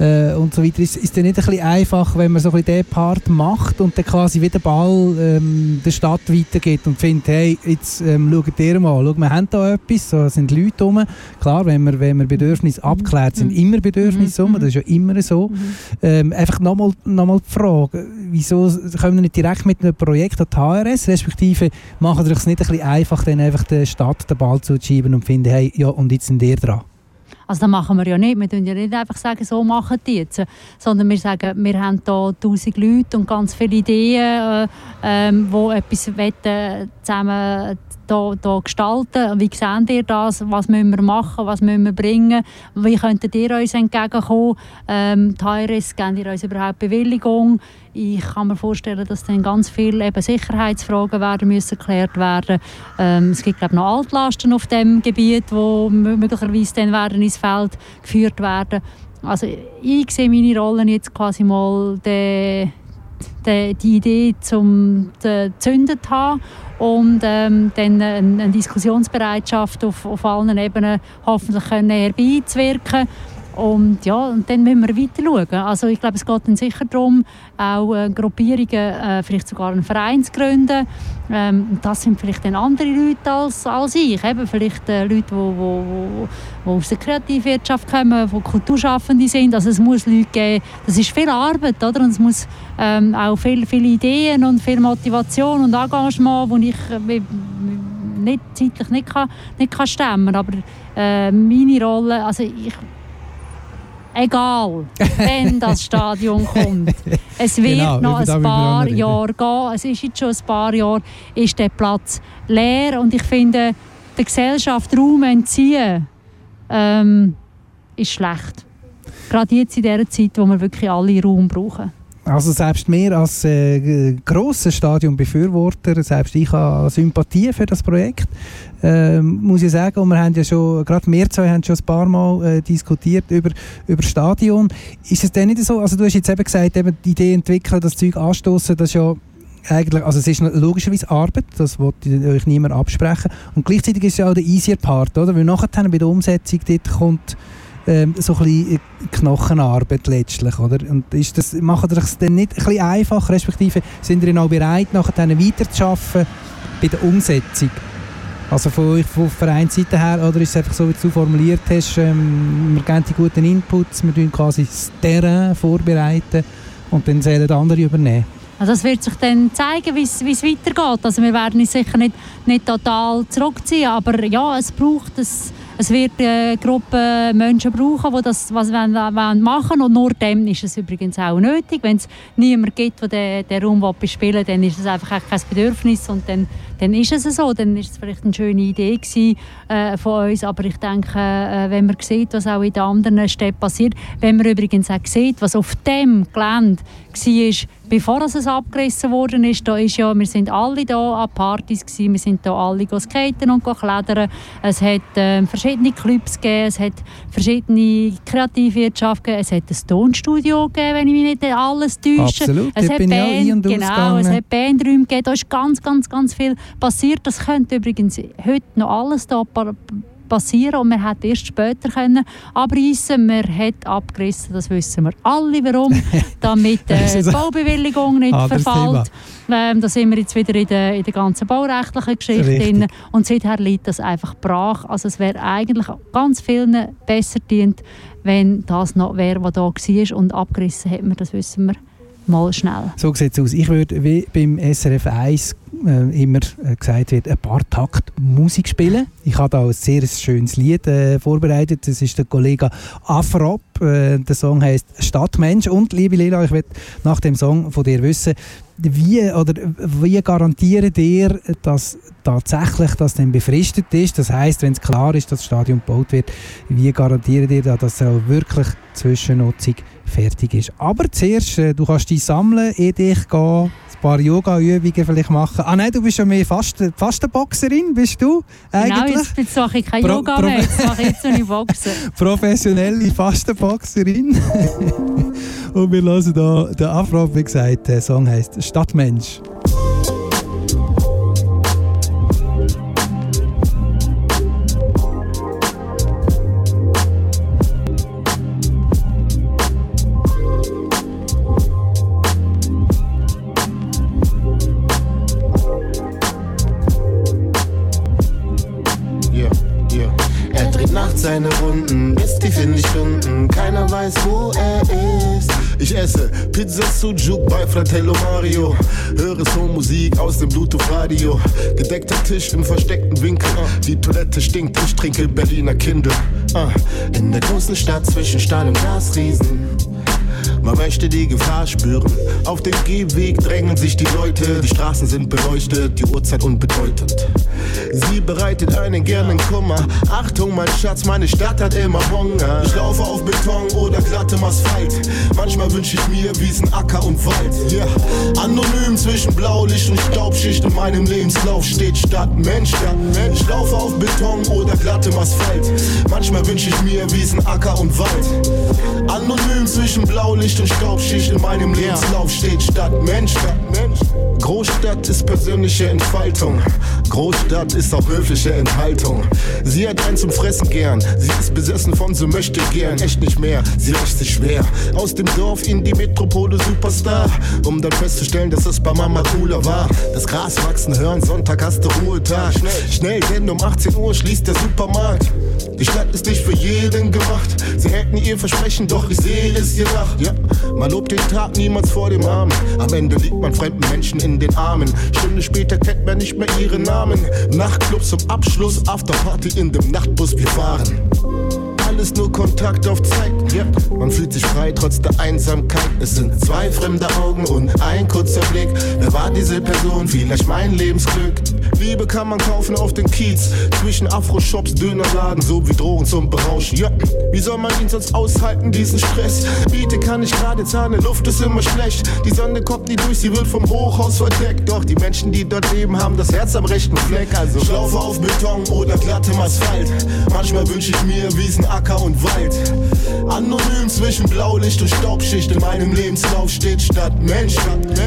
äh, und so weiter. Ist, ist es nicht ein bisschen einfach, wenn man so ein bisschen diesen Part macht und dann quasi wieder Ball ähm, der Stadt weitergeht und findet, hey, jetzt ähm, schaut ihr mal, schau, wir haben da etwas, so sind Leute rum. Klar, wenn wir, wenn wir Bedürfnisse abklärt, sind Mhm. immer Bedürfnisse rum, das ist ja immer so. Ähm, einfach nochmal noch mal die Frage, wieso kommen wir nicht direkt mit einem Projekt an die HRS, respektive machen wir es nicht ein bisschen einfach, dann einfach der Stadt den Ball zuzuschieben und finden, hey, ja, und jetzt sind ihr dran. Also das machen wir ja nicht. Wir sagen ja nicht einfach, sagen, so machen die jetzt. Sondern wir sagen, wir haben hier tausend Leute und ganz viele Ideen, äh, ähm, die etwas wollen, zusammen da, da gestalten. Wie seht ihr das? Was müssen wir machen? Was müssen wir bringen? Wie könntet ihr uns entgegenkommen? Ähm, die HRS, geben ihr uns überhaupt Bewilligung? Ich kann mir vorstellen, dass dann ganz viele eben Sicherheitsfragen werden müssen geklärt werden. Ähm, es gibt glaube noch Altlasten auf dem Gebiet, wo mö- möglicherweise dann werden ins Feld geführt werden. Also ich sehe meine Rolle jetzt quasi mal der die, die Idee zum zu zünden zu haben und ähm, dann eine, eine Diskussionsbereitschaft auf, auf allen Ebenen hoffentlich können und ja, und dann müssen wir weiter schauen. Also ich glaube, es geht dann sicher darum, auch äh, Gruppierungen, äh, vielleicht sogar einen Verein zu gründen. Ähm, das sind vielleicht dann andere Leute als, als ich. Eben vielleicht äh, Leute, die wo, wo, wo, aus der Kreativwirtschaft kommen, die Kulturschaffende sind. Also es muss Leute geben, das ist viel Arbeit, oder? Und es muss ähm, auch viel, viele Ideen und viel Motivation und Engagement, wo ich äh, nicht, zeitlich nicht, kann, nicht kann stemmen Aber äh, meine Rolle, also ich, egal, wenn das Stadion kommt. Es wird Genau, noch ein paar. Jahre gehen. Es ist jetzt schon ein paar Jahre, ist der Platz leer und ich finde, der Gesellschaft Raum entziehen ähm, ist schlecht. Gerade jetzt in dieser Zeit, wo wir wirklich alle Raum brauchen. Also selbst wir als äh, grosser Stadionbefürworter, selbst ich habe Sympathie für das Projekt, ähm, muss ich sagen. Und wir haben ja schon, gerade wir zwei haben schon ein paar Mal äh, diskutiert über, über Stadion. Ist es denn nicht so, also du hast jetzt eben gesagt, eben die Idee entwickeln, das Zeug anstoßen, das ist ja eigentlich, also es ist logischerweise Arbeit, das wollte euch niemand absprechen. Und gleichzeitig ist es ja auch der easier Part, oder? Weil nachher bei der Umsetzung dort kommt ähm, so ein bisschen Knochenarbeit letztlich, oder? Und ist das, macht es dann nicht ein bisschen einfach, respektive sind ihr auch bereit, nachher weiterzuarbeiten bei der Umsetzung? Also von euch, von Vereinsseite her, oder ist es einfach so, wie du formuliert hast, ähm, wir geben die guten Inputs, wir tun quasi das Terrain vorbereiten und dann sollen andere übernehmen? Also es wird sich dann zeigen, wie es weitergeht. Also wir werden uns sicher nicht, nicht total zurückziehen, aber ja, es braucht es es wird eine Gruppe Menschen brauchen, die das was wollen, wollen machen und nur dem ist es übrigens auch nötig. Wenn es niemanden gibt, der den, den Raum bespielen dann ist es einfach kein Bedürfnis und dann, dann ist es so. Dann ist es vielleicht eine schöne Idee gewesen, äh, von uns, aber ich denke, äh, wenn man sieht, was auch in den anderen Städten passiert, wenn man übrigens auch sieht, was auf dem Gelände war, bevor es abgerissen worden ist, da ist ja, wir sind alle da an Partys gewesen, wir sind da alle skaten und klettern. Es hat äh, verschiedene Clubs gegeben, es hat verschiedene Kreativwirtschaft gegeben, es hat ein Tonstudio gegeben, wenn ich mich nicht alles täusche. Absolut, es hat bin Band, genau, es hat Bandräume gegeben, da ist ganz, ganz, ganz viel passiert. Das könnte übrigens heute noch alles da passieren und man hätte erst später können abreißen. Man hat abgerissen, das wissen wir alle, warum, damit äh, die Baubewilligung nicht verfällt. Ähm, da sind wir jetzt wieder in der, in der ganzen baurechtlichen Geschichte drin. Und seither liegt das einfach brach. Also es wäre eigentlich ganz vielen besser dient, wenn das noch wäre, was da war und abgerissen hat man, das wissen wir mal schnell. So sieht es aus. Ich würde wie beim SRF 1 äh, immer äh, gesagt wird, ein paar Takt Musik spielen. Ich habe da ein sehr schönes Lied äh, vorbereitet. Das ist der Kollege Afrop. Äh, der Song heißt Stadtmensch. Und liebe Lila, ich will nach dem Song von dir wissen, wie oder wie garantieren dir, dass tatsächlich das dann befristet ist? Das heißt, wenn es klar ist, dass das Stadion gebaut wird, wie garantieren dir, dass es auch wirklich Zwischennutzung fertig ist? Aber zuerst, äh, du kannst dich sammeln, in dich gehen, paar Yoga-Übungen vielleicht machen. Ah nein, du bist ja mehr Fasten, Fastenboxerin, bist du eigentlich? Genau, jetzt, mache ich kein Pro, Yoga mehr, jetzt mache ich jetzt eine Boxen. Professionelle Fastenboxerin. Und wir hören hier den Afro, wie gesagt, der Song heisst «Stadtmensch». seine Runden, in die Stunden. Keiner weiß, wo er ist. Ich esse Pizza Sujuk bei Fratello Mario. Höre so Musik aus dem Bluetooth-Radio. Gedeckter Tisch im versteckten Winkel. Die Toilette stinkt, ich trinke Berliner Kindle. Ah, in der großen Stadt zwischen Stahl und Glasriesen man möchte die Gefahr spüren. Auf dem Gehweg drängen sich die Leute, die Straßen sind beleuchtet, die Uhrzeit unbedeutend. Sie bereitet einen gernen Kummer. Achtung, mein Schatz, meine Stadt hat immer Hunger. Ich laufe auf Beton oder glattem Asphalt. Manchmal wünsche ich mir Wiesen, Acker und Wald. Yeah. anonym zwischen Blaulicht und Staubschicht in meinem Lebenslauf steht Stadt Mensch. Ich laufe auf Beton oder glattem Asphalt. Manchmal wünsche ich mir Wiesen, Acker und Wald. Anonym zwischen Blaulicht und Staubschicht in meinem Lebenslauf steht Stadt Mensch. Großstadt ist persönliche Entfaltung. Großstadt ist auch höfliche Enthaltung. Sie hat einen zum Fressen gern. Sie ist besessen von so möchte gern. Echt nicht mehr. Sie lässt sich schwer. Aus dem Dorf in die Metropole Superstar. Um dann festzustellen, dass es bei Mama cooler war. Das Gras wachsen hören, Sonntag hast du Ruhetag. Schnell, schnell, denn um 18 Uhr schließt der Supermarkt. Die Stadt ist nicht für jeden gemacht. Sie hätten ihr Versprechen, doch ich sehe es je nach. Ja, man lobt den Tag niemals vor dem Abend. Am Ende liegt man fremden Menschen in den Armen. Stunde später kennt man nicht mehr ihren Namen. Nachtclub zum Abschluss, Afterparty in dem Nachtbus, wir fahren alles nur Kontakt auf Zeit. Ja. Man fühlt sich frei trotz der Einsamkeit. Es sind zwei fremde Augen und ein kurzer Blick. Wer war diese Person? Vielleicht mein Lebensglück. Liebe kann man kaufen auf den Kiez. Zwischen Afro-Shops, Dönerladen, so wie Drogen zum Berauschen. Ja. Wie soll man ihn sonst aushalten, diesen Stress? Biete kann ich gerade zahlen, Luft ist immer schlecht. Die Sonne kommt nie durch, sie wird vom Hochhaus verdeckt. Doch die Menschen, die dort leben, haben das Herz am rechten Fleck. Also ich laufe auf Beton oder glattem Asphalt. Manchmal wünsche ich mir Wiesenacker Acker und Wald. Anonym zwischen Blaulicht und Staubschicht in meinem Lebenslauf steht statt Mensch.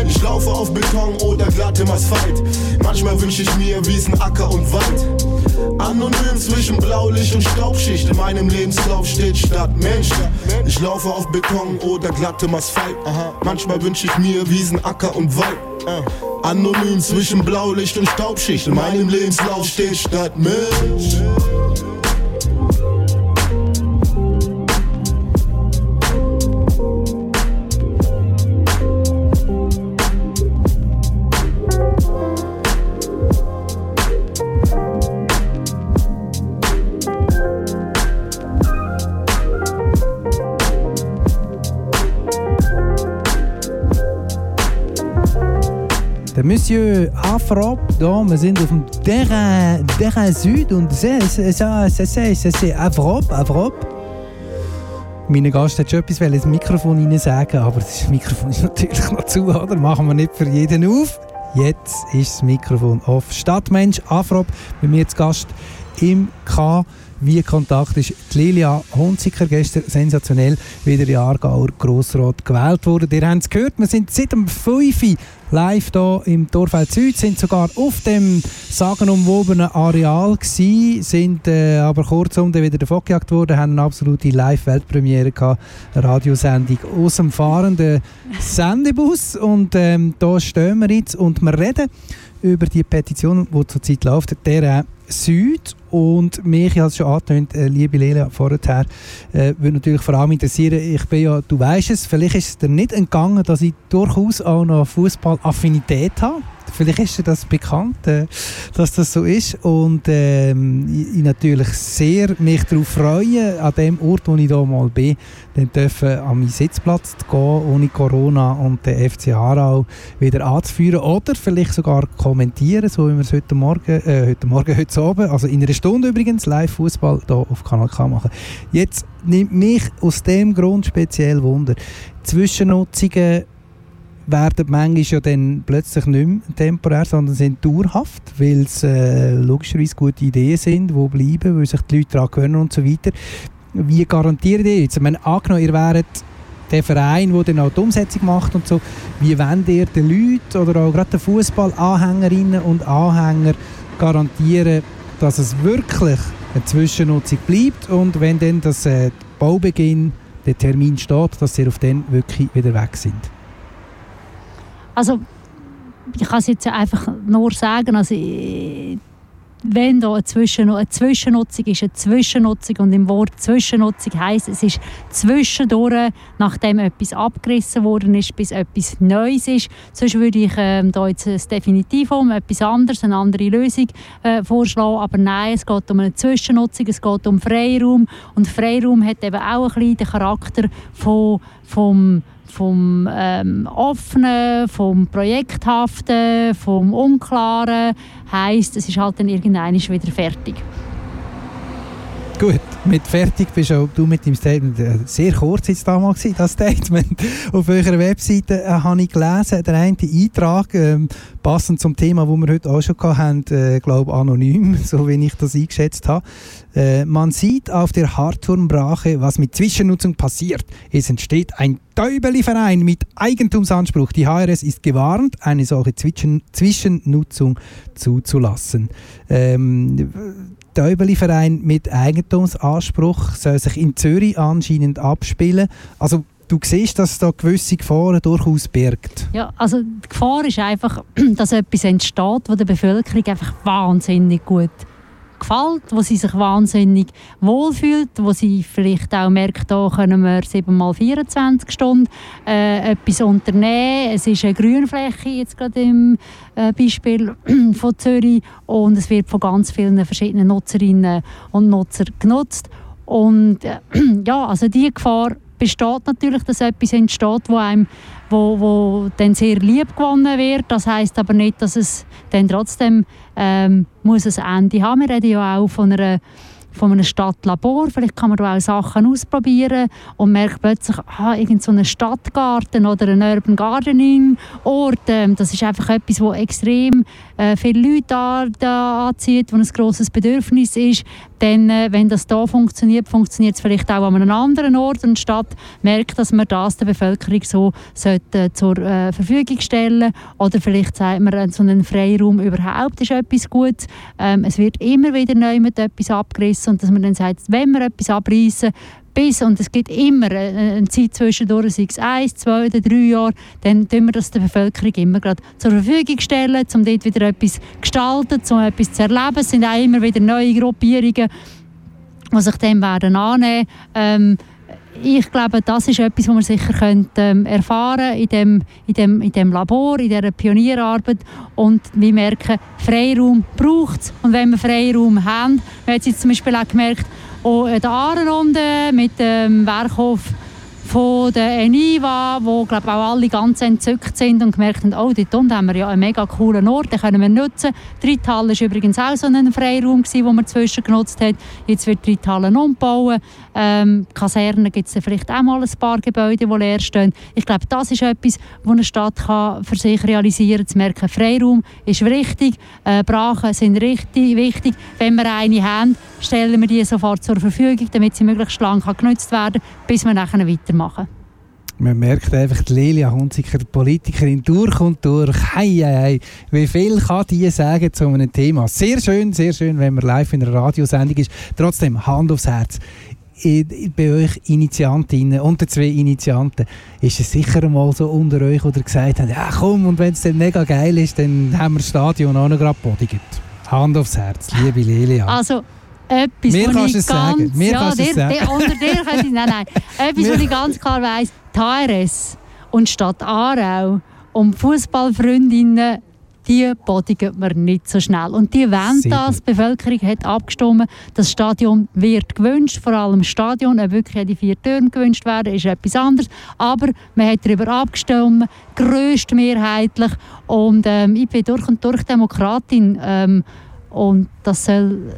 Ich laufe auf Beton oder glattem Asphalt. Manchmal wünsche ich mir Wiesen, Acker und Wald. Anonym zwischen Blaulicht und Staubschicht in meinem Lebenslauf steht statt Mensch. Ich laufe auf Beton oder glattem Asphalt. Manchmal wünsche ich mir Wiesen, Acker und Wald. Äh. Anonym zwischen Blaulicht und Staubschicht in meinem Lebenslauf steht statt Mensch. Monsieur Afrop, da, wir sind auf dem Terrain, Terrain Süd und c'est Avrop, Avrop. Mein Gast hat schon etwas ins Mikrofon hinein sagen, aber das Mikrofon ist natürlich noch zu, oder? Machen wir nicht für jeden auf. Jetzt ist das Mikrofon off. Stadtmensch Afrop, bei mir zu Gast im K. Wie Kontakt ist Lilia Hunziker gestern sensationell wieder in Aargauer Grossrat gewählt worden. Ihr habt es gehört, wir sind seit dem 5 Uhr live hier im Torfeld Süd, sind sogar auf dem sagenumwobenen Areal gsi, sind äh, aber kurzum dann wieder davongejagt worden, haben eine absolute Live-Weltpremiere gehabt, eine Radiosendung aus dem fahrenden Sendebus und ähm, da stehen wir jetzt und wir reden über die Petition, die zurzeit läuft, der äh, Süd und mich, ich habe es schon angetönt, äh, liebe Lea, vorher, äh, würde natürlich vor allem interessieren, ich bin ja, du weißt es, vielleicht ist es dir nicht entgangen, dass ich durchaus auch noch Fußball-Affinität habe. Vielleicht ist dir das bekannt, äh, dass das so ist und ähm, ich, ich natürlich sehr mich darauf freue, an dem Ort, wo ich da mal bin, dann dürfen an meinen Sitzplatz zu gehen, ohne Corona und den FC Aarau wieder anzuführen oder vielleicht sogar kommentieren, so wie wir es heute Morgen, äh, heute Morgen, heute Abend, also in einer Stunde übrigens, Live-Fußball hier auf Kanal K machen. Jetzt nimmt mich aus dem Grund speziell Wunder. Zwischennutzungen werden manchmal ja dann plötzlich nicht mehr temporär, sondern sind dauerhaft, weil es äh, logischerweise gute Ideen sind, die bleiben, weil sich die Leute daran gewöhnen und so weiter. Wie garantiert ihr jetzt? Ich meine, angenommen, ihr wäret der Verein, der dann auch die Umsetzung macht und so, wie wollt ihr den Leuten oder auch gerade den Fußballanhängerinnen und Anhänger garantieren, dass es wirklich eine Zwischennutzung bleibt und wenn dann das äh, Baubeginn, der Termin steht, dass sie auf den wirklich wieder weg sind? Also, ich kann es jetzt einfach nur sagen, also, wenn da eine, Zwischen eine Zwischennutzung ist, eine Zwischennutzung und im Wort Zwischennutzung heisst, es ist zwischendurch, nachdem etwas abgerissen worden ist, bis etwas Neues ist. Sonst würde ich ähm, da jetzt das definitiv um etwas anderes, eine andere Lösung äh, vorschlagen. Aber nein, es geht um eine Zwischennutzung, es geht um Freiraum und Freiraum hat eben auch ein bisschen den Charakter von, vom vom ähm, Offenen, vom Projekthaften, vom Unklaren. Heisst, es ist halt dann irgendwann wieder fertig. Gut, mit fertig bist auch du mit dem Statement. Äh, Sehr kurz jetzt damals gewesen, das Statement. Auf eurer Webseite äh, habe ich gelesen, der eine Eintrag, ähm, passend zum Thema, wo wir heute auch schon hatten, äh, glaube anonym, so wie ich das eingeschätzt habe. Äh, man sieht auf der Hartturmbrache, was mit Zwischennutzung passiert. Es entsteht ein Täubeli-Verein mit Eigentumsanspruch. Die HRS ist gewarnt, eine solche Zwischen Zwischennutzung zuzulassen. Ähm, Täubeli-Verein mit Eigentumsanspruch soll sich in Zürich anscheinend abspielen. Also du siehst, dass es da gewisse Gefahren durchaus birgt. Ja, also die Gefahr ist einfach, dass etwas entsteht, wo der Bevölkerung einfach wahnsinnig gut gefällt, wo sie sich wahnsinnig wohlfühlt, wo sie vielleicht auch merkt, da können wir 7 mal 24 Stunden äh, etwas unternehmen. Es ist eine Grünfläche, jetzt gerade im äh, Beispiel von Zürich und es wird von ganz vielen verschiedenen Nutzerinnen und Nutzern genutzt. Und äh, ja, also die Gefahr besteht natürlich, dass etwas entsteht, wo einem wo, wo dann sehr lieb gewonnen wird. Das heißt aber nicht, dass es dann trotzdem ähm, muss ein Ende haben. Wir reden ja auch von einer von einem Stadtlabor. Vielleicht kann man da auch Sachen ausprobieren und merkt plötzlich, ah, irgend so einen Stadtgarten oder ein Urban Gardening Ort. Ähm, das ist einfach etwas, wo extrem äh, viele Leute da, da anzieht, wo ein grosses Bedürfnis ist. Dann, äh, wenn das da funktioniert, funktioniert es vielleicht auch an einem anderen Ort und die Stadt merkt, dass man das der Bevölkerung so sollte, äh, zur äh, Verfügung stellen oder vielleicht sagt man, äh, so einen Freiraum überhaupt ist etwas Gutes. Ähm, es wird immer wieder neu mit etwas abgerissen und dass man dann sagt, wenn wir etwas abreißen, bis, und es gibt immer eine, eine Zeit zwischendurch, sei es eins, zwei oder drei Jahre, dann tun wir das der Bevölkerung immer gerade zur Verfügung stellen, um dort wieder etwas zu gestalten, um etwas zu erleben. Es sind auch immer wieder neue Gruppierungen, die sich dem werden annehmen ähm, ich glaube, das ist etwas, was wir sicher können, ähm, erfahren in dem, in, dem, in dem Labor, in dieser Pionierarbeit. Und wir merken, Freiraum braucht es. Und wenn wir Freiraum haben, wir haben jetzt zum Beispiel auch gemerkt, auch in der Aarenrunde mit dem Werkhof von der ENIVA, wo glaube auch alle ganz entzückt sind und gemerkt haben, oh, dort unten haben wir ja einen mega coolen Ort, den können wir nutzen. Die Reithalle war übrigens auch so ein Freiraum, wo man zwischen genutzt hat. Jetzt wird Reithalle umbauen. Ähm, Kasernen gibt es vielleicht auch mal ein paar Gebäude, die leer stehen. Ich glaube, das ist etwas, was eine Stadt kann für sich realisieren kann. Zu merken, Freiraum ist wichtig, äh, Brachen sind richtig wichtig. Wenn wir eine haben, stellen wir die sofort zur Verfügung, damit sie möglichst lang genutzt werden kann, bis wir nachher weitermachen. Man merkt einfach, die Lelia Hunziker, die Politikerin, durch und durch. Hei, hei, hei. Wie viel kann die sagen zu einem Thema? Sehr schön, sehr schön, wenn man live in einer Radiosendung ist. Trotzdem, Hand aufs Herz. Bei euch Initiantinnen und den zwei Initianten ist es sicher mal so unter euch, oder gesagt haben, ja komm, und wenn es dann mega geil ist, dann haben wir das Stadion auch noch gerade bodigt. Hand aufs Herz, liebe Lelia. Also, etwas, Mir kannst ich es sagen. Mir ja, kannst dir, sagen. unter dir könnte ich, nein, nein, etwas, was ich ganz klar weiss, HRS und Stadt Aarau und Fußballfreundinnen, die bodigen wir nicht so schnell. Und die wollen das. Die Bevölkerung hat abgestimmt. Das Stadion wird gewünscht. Vor allem das Stadion. Ob wirklich die vier Türme gewünscht werden, ist etwas anderes. Aber man hat darüber abgestimmt, grösstmehrheitlich. Und ähm, ich bin durch und durch Demokratin. Ähm, und das soll,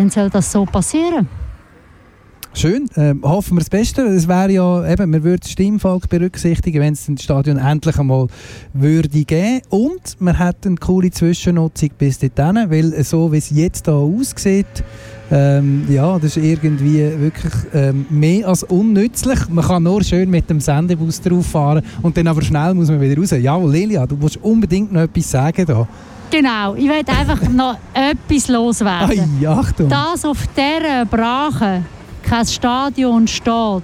dann soll das so passieren. Schön, ähm, hoffen wir das Beste. Es wäre ja, eben, wir würden das Stimmvolk berücksichtigen, wenn es das Stadion endlich einmal würde geben. Und man hat eine coole Zwischennutzung bis dahin, weil so wie es jetzt hier aussieht, ähm, ja, das ist irgendwie wirklich ähm, mehr als unnützlich. Man kann nur schön mit dem Sendebus drauf fahren und dann aber schnell muss man wieder raus. Jawohl, Lilia, du musst unbedingt noch etwas sagen da. Genau, ich will einfach noch etwas loswerden. Ai, Achtung! Dass auf dieser Brache kein Stadion steht,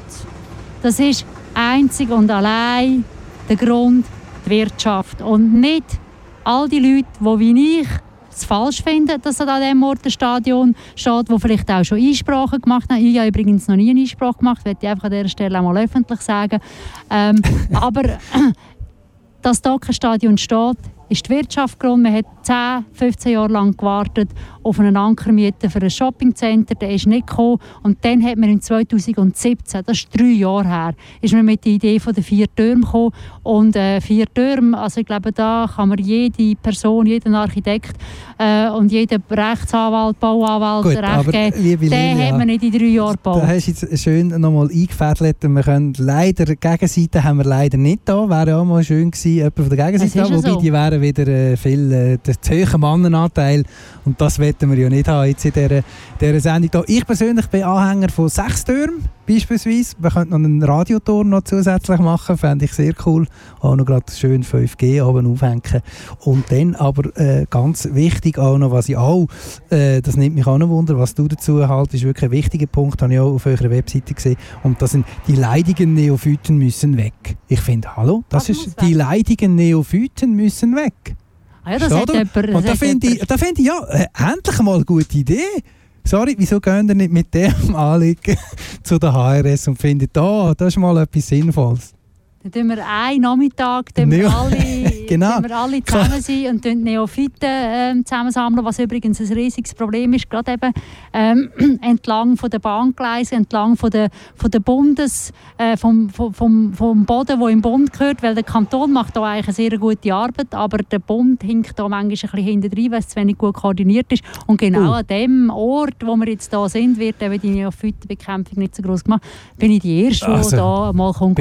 das ist einzig und allein der Grund die Wirtschaft. Und nicht all die Leute, die wie ich es falsch finden, dass an diesem Ort ein Stadion steht, wo vielleicht auch schon Einsprachen gemacht haben. Ich habe übrigens noch nie eine Einsprache gemacht, werde ich einfach an dieser Stelle einmal öffentlich sagen. Ähm, aber dass da kein Stadion steht, ist die Wirtschaft Grund. Man hat 10, 15 Jahre lang gewartet auf einen Ankermieter für ein Shoppingcenter. Der ist nicht gekommen. Und dann hat man in 2017, das ist drei Jahre her, ist man mit der Idee von den vier Türmen gekommen. Und äh, vier Türme, also ich glaube, da kann man jede Person, jeden Architekt äh, und jeden Rechtsanwalt, Bauanwalt Gut, recht aber, geben. liebe Den Lilia, hat man nicht in drei Jahren gebaut. Da hast du jetzt schön nochmal eingefädelt. Wir können leider, die Gegenseite haben wir leider nicht da. Wäre auch mal schön gewesen, jemand von der Gegenseite da. Wobei so. die wären wieder äh, viel äh, der zu hohe Mannenanteil. Und das wollten wir ja nicht haben jetzt in dieser, dieser Sendung. Ich persönlich bin Anhänger von sechs Türmen beispielsweise. Wir könnten noch einen Radioturm noch zusätzlich machen, fände ich sehr cool. Auch noch gerade schön 5G oben aufhängen. Und dann aber äh, ganz wichtig auch noch, was ich auch, äh, das nimmt mich auch noch wunder, was du dazu haltest, ist wirklich ein wichtiger Punkt, habe ich auch auf eurer Webseite gesehen. Und das sind die leidigen Neophyten müssen weg. Ich finde, hallo, das Was ist, die leidigen Neophyten müssen weg. Ah ja, das du? jemand, das Und da finde ich, da finde ich, ja, äh, endlich mal eine gute Idee. Sorry, wieso gehen ihr nicht mit dem Anliegen zu der HRS und finden, da, das ist mal etwas Sinnvolles? Dann tun wir einen Nachmittag tun wir alle, Genau. tun wir alle zusammen sein und tun die Neophyten ähm, zusammensammeln, was übrigens ein riesiges Problem ist, gerade eben ähm, entlang von der Bahngleise, entlang von der, von der Bundes, äh, vom, vom, vom, Boden, der im Bund gehört, weil der Kanton macht da eigentlich eine sehr gute Arbeit, aber der Bund hinkt da manchmal ein bisschen hinten rein, weil es zu wenig gut koordiniert ist. Und genau Oh. an dem Ort, wo wir jetzt da sind, wird eben die Neophytenbekämpfung nicht so groß gemacht. Bin ich die Erste, die Also, da mal kommt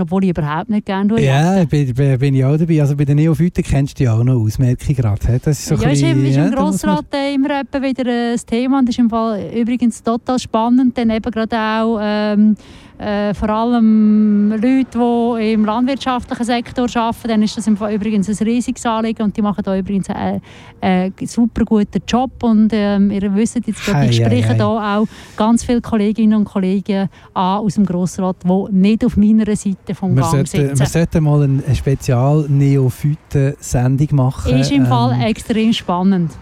obwohl ich überhaupt nicht gerne tue. Ja, bin, bin, ich auch dabei. Also bei den Neophyten kennst du ja auch noch aus, merke ich gerade. Das ist so ja, ein ist im, ja, Grossrat immer wieder ein Thema und das ist im Fall übrigens total spannend, denn eben gerade auch ähm, äh, vor allem Leute, die im landwirtschaftlichen Sektor arbeiten, dann ist das Fall übrigens ein riesiges Anliegen und die machen da übrigens einen, einen super guten Job und ähm, ihr wisst jetzt, ich Hei, hei, spreche hei. da auch ganz viele Kolleginnen und Kollegen an aus dem Grossrat, die nicht auf meiner Seite vom Wir Gang sollten, wir sitzen. sollten mal eine Spezial-Neophyten-Sendung machen. Ist im Fall Ähm, extrem spannend.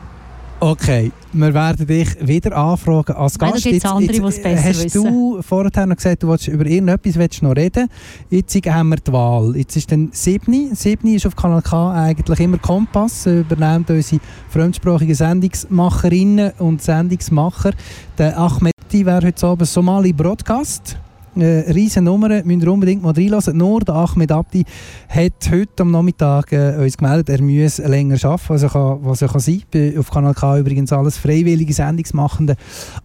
Okay, wir werden dich wieder anfragen als Nein, Gast. gibt's andere, die es besser hast du vorher noch gesagt, du wolltest über irgendetwas willst noch reden. Jetzt haben wir die Wahl. Jetzt ist dann Sibni. Sibni ist auf Kanal K eigentlich immer Kompass, übernimmt unsere fremdsprachigen Sendungsmacherinnen und Sendungsmacher. Der Ahmed wäre heute Abend Somali Broadcast. Äh, riesen Nummer, müsst ihr unbedingt mal reinlassen. Nur der Ahmed Abdi hat heute am Nachmittag äh, uns gemeldet, er müsse länger arbeiten, was er, kann, was er kann sein kann. Auf Kanal K übrigens alles freiwillige Sendungsmachende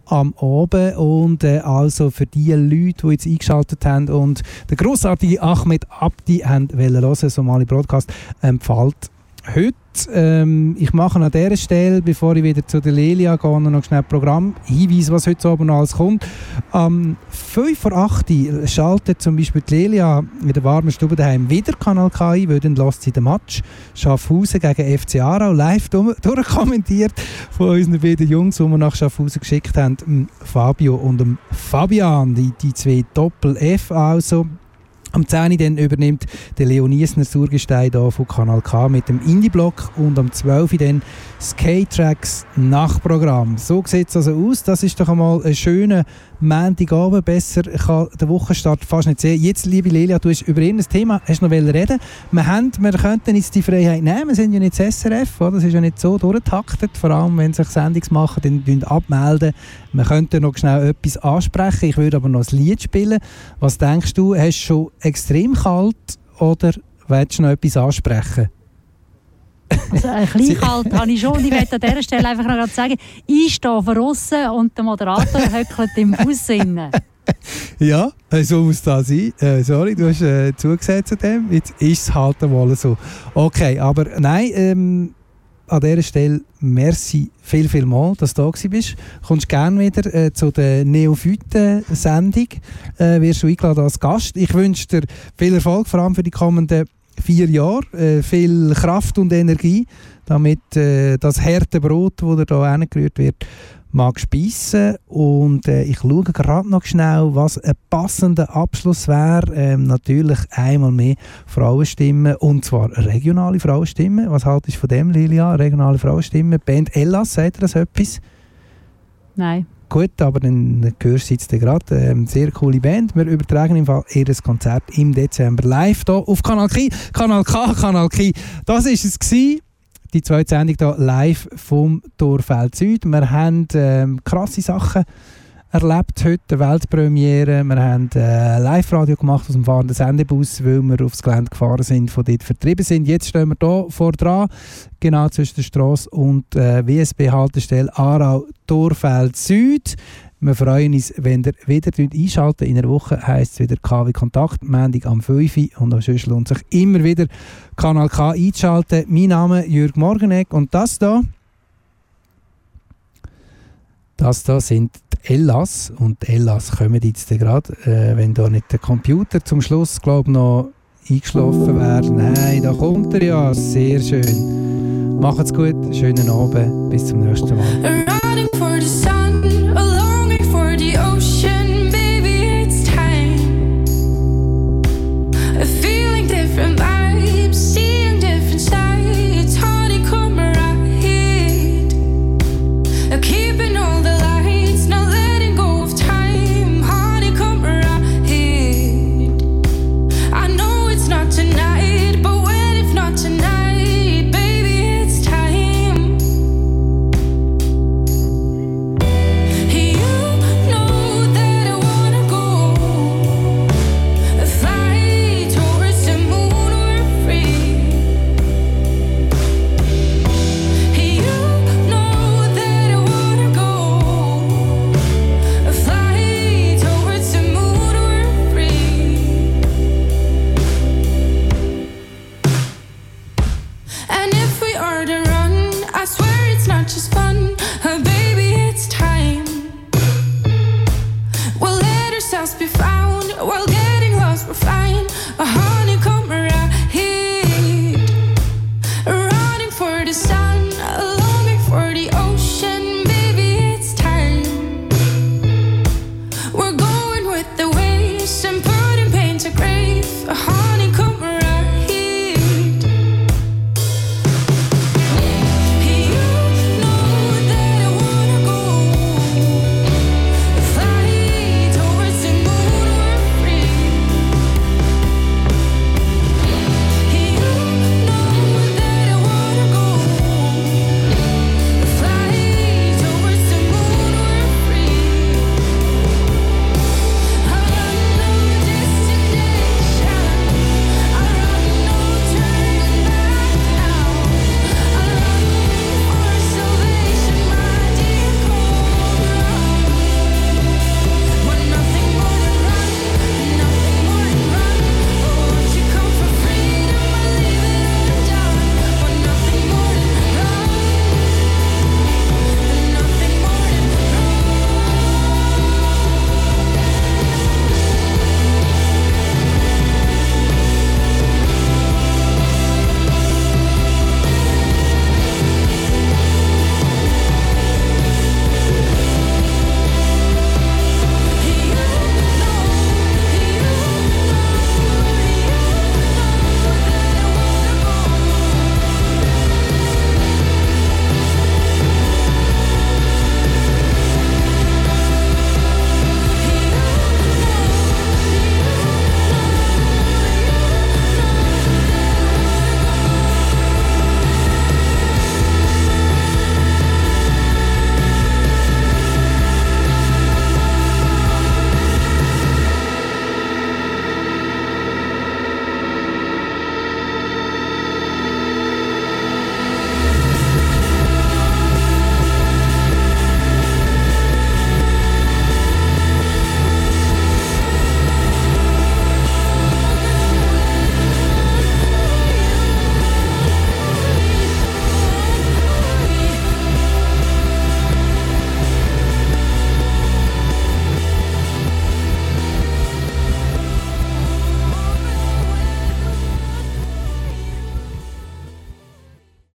am Abend. Und äh, also für die Leute, die jetzt eingeschaltet haben und der grossartige Ahmed Abdi haben wollen hören, Somali Broadcast, empfiehlt heute. Ähm, ich mache an dieser Stelle, bevor ich wieder zu der Lelia gehe, noch schnell Programm Hinweis, was heute Abend noch alles kommt. Am 5 vor 8 Uhr schaltet zum Beispiel die Lelia in der warmen Stube daheim wieder Kanal K ein, weil dann lässt sie den Match Schaffhausen gegen FC Aarau live durch- durchkommentiert von unseren beiden Jungs, die wir nach Schaffhausen geschickt haben, Fabio und Fabian, die, die zwei Doppel-F also. Am 10. Uhr dann übernimmt der Leo Niesner das Urgestein hier von Kanal K mit dem Indie-Block und am 12. Uhr dann Skate-Tracks Nachtprogramm. So sieht es also aus. Das ist doch einmal ein schöner Montagabend. Besser kann der Wochenstart fast nicht sehen. Jetzt, liebe Lelia, du hast über irgendein Thema hast noch reden wir, haben, wir könnten jetzt die Freiheit nehmen. Wir sind ja nicht das SRF, oder? das ist ja nicht so durchgetaktet. Vor allem, wenn sich Sendungs machen, dann dann abmelden. Wir könnten noch schnell etwas ansprechen. Ich würde aber noch ein Lied spielen. Was denkst du, hast du schon extrem kalt oder willst du noch etwas ansprechen? Also ein bisschen kalt habe ich schon. Ich möchte an dieser Stelle einfach noch sagen, ich stehe von außen und der Moderator höckelt im Bus innen. Ja, äh, so muss das sein. Äh, sorry, du hast äh, zugesagt zu dem. Jetzt ist es halt wohl so. Okay, aber nein, ähm, an dieser Stelle merci viel, viel mal, dass du da bist. Kommst gerne wieder äh, zu der Neophyten-Sendung. Äh, wirst du eingeladen als Gast. Ich wünsche dir viel Erfolg, vor allem für die kommenden vier Jahre. Äh, viel Kraft und Energie, damit äh, das harte Brot, das da hergerührt wird, mag spiessen und äh, ich schaue gerade noch schnell, was ein passender Abschluss wäre. Ähm, natürlich einmal mehr Frauenstimmen und zwar regionale Frauenstimmen. Was haltest du von dem, Lilia? Regionale Frauenstimmen. Band Ellas, sagt ihr das etwas? Nein. Gut, aber dann hörst du jetzt gerade. Ähm, sehr coole Band. Wir übertragen im Fall ihr Konzert im Dezember live hier auf Kanal K. Kanal K, Kanal K. Das war es. Gewesen. Die zweite Sendung hier live vom Torfeld Süd. Wir haben ähm, krasse Sachen erlebt heute, eine Weltpremiere. Wir haben äh, Live-Radio gemacht aus dem fahrenden Sendebus, weil wir aufs Gelände gefahren sind, von dort vertrieben sind. Jetzt stehen wir hier vor dran, genau zwischen der Straße und äh, WSB-Haltestelle Aarau Torfeld Süd. Wir freuen uns, wenn ihr wieder einschaltet. In einer Woche heisst es wieder KW Kontakt, Montag am 5 Uhr. Und auch sonst lohnt sich immer wieder Kanal K einzuschalten. Mein Name ist Jürg Morgenegg und das da, das da sind Ellas. Und Ellas kommen jetzt gerade, äh, wenn da nicht der Computer zum Schluss, glaube noch eingeschlafen wäre. Nein, da kommt er ja. Sehr schön. Macht's gut, schönen Abend, bis zum nächsten Mal.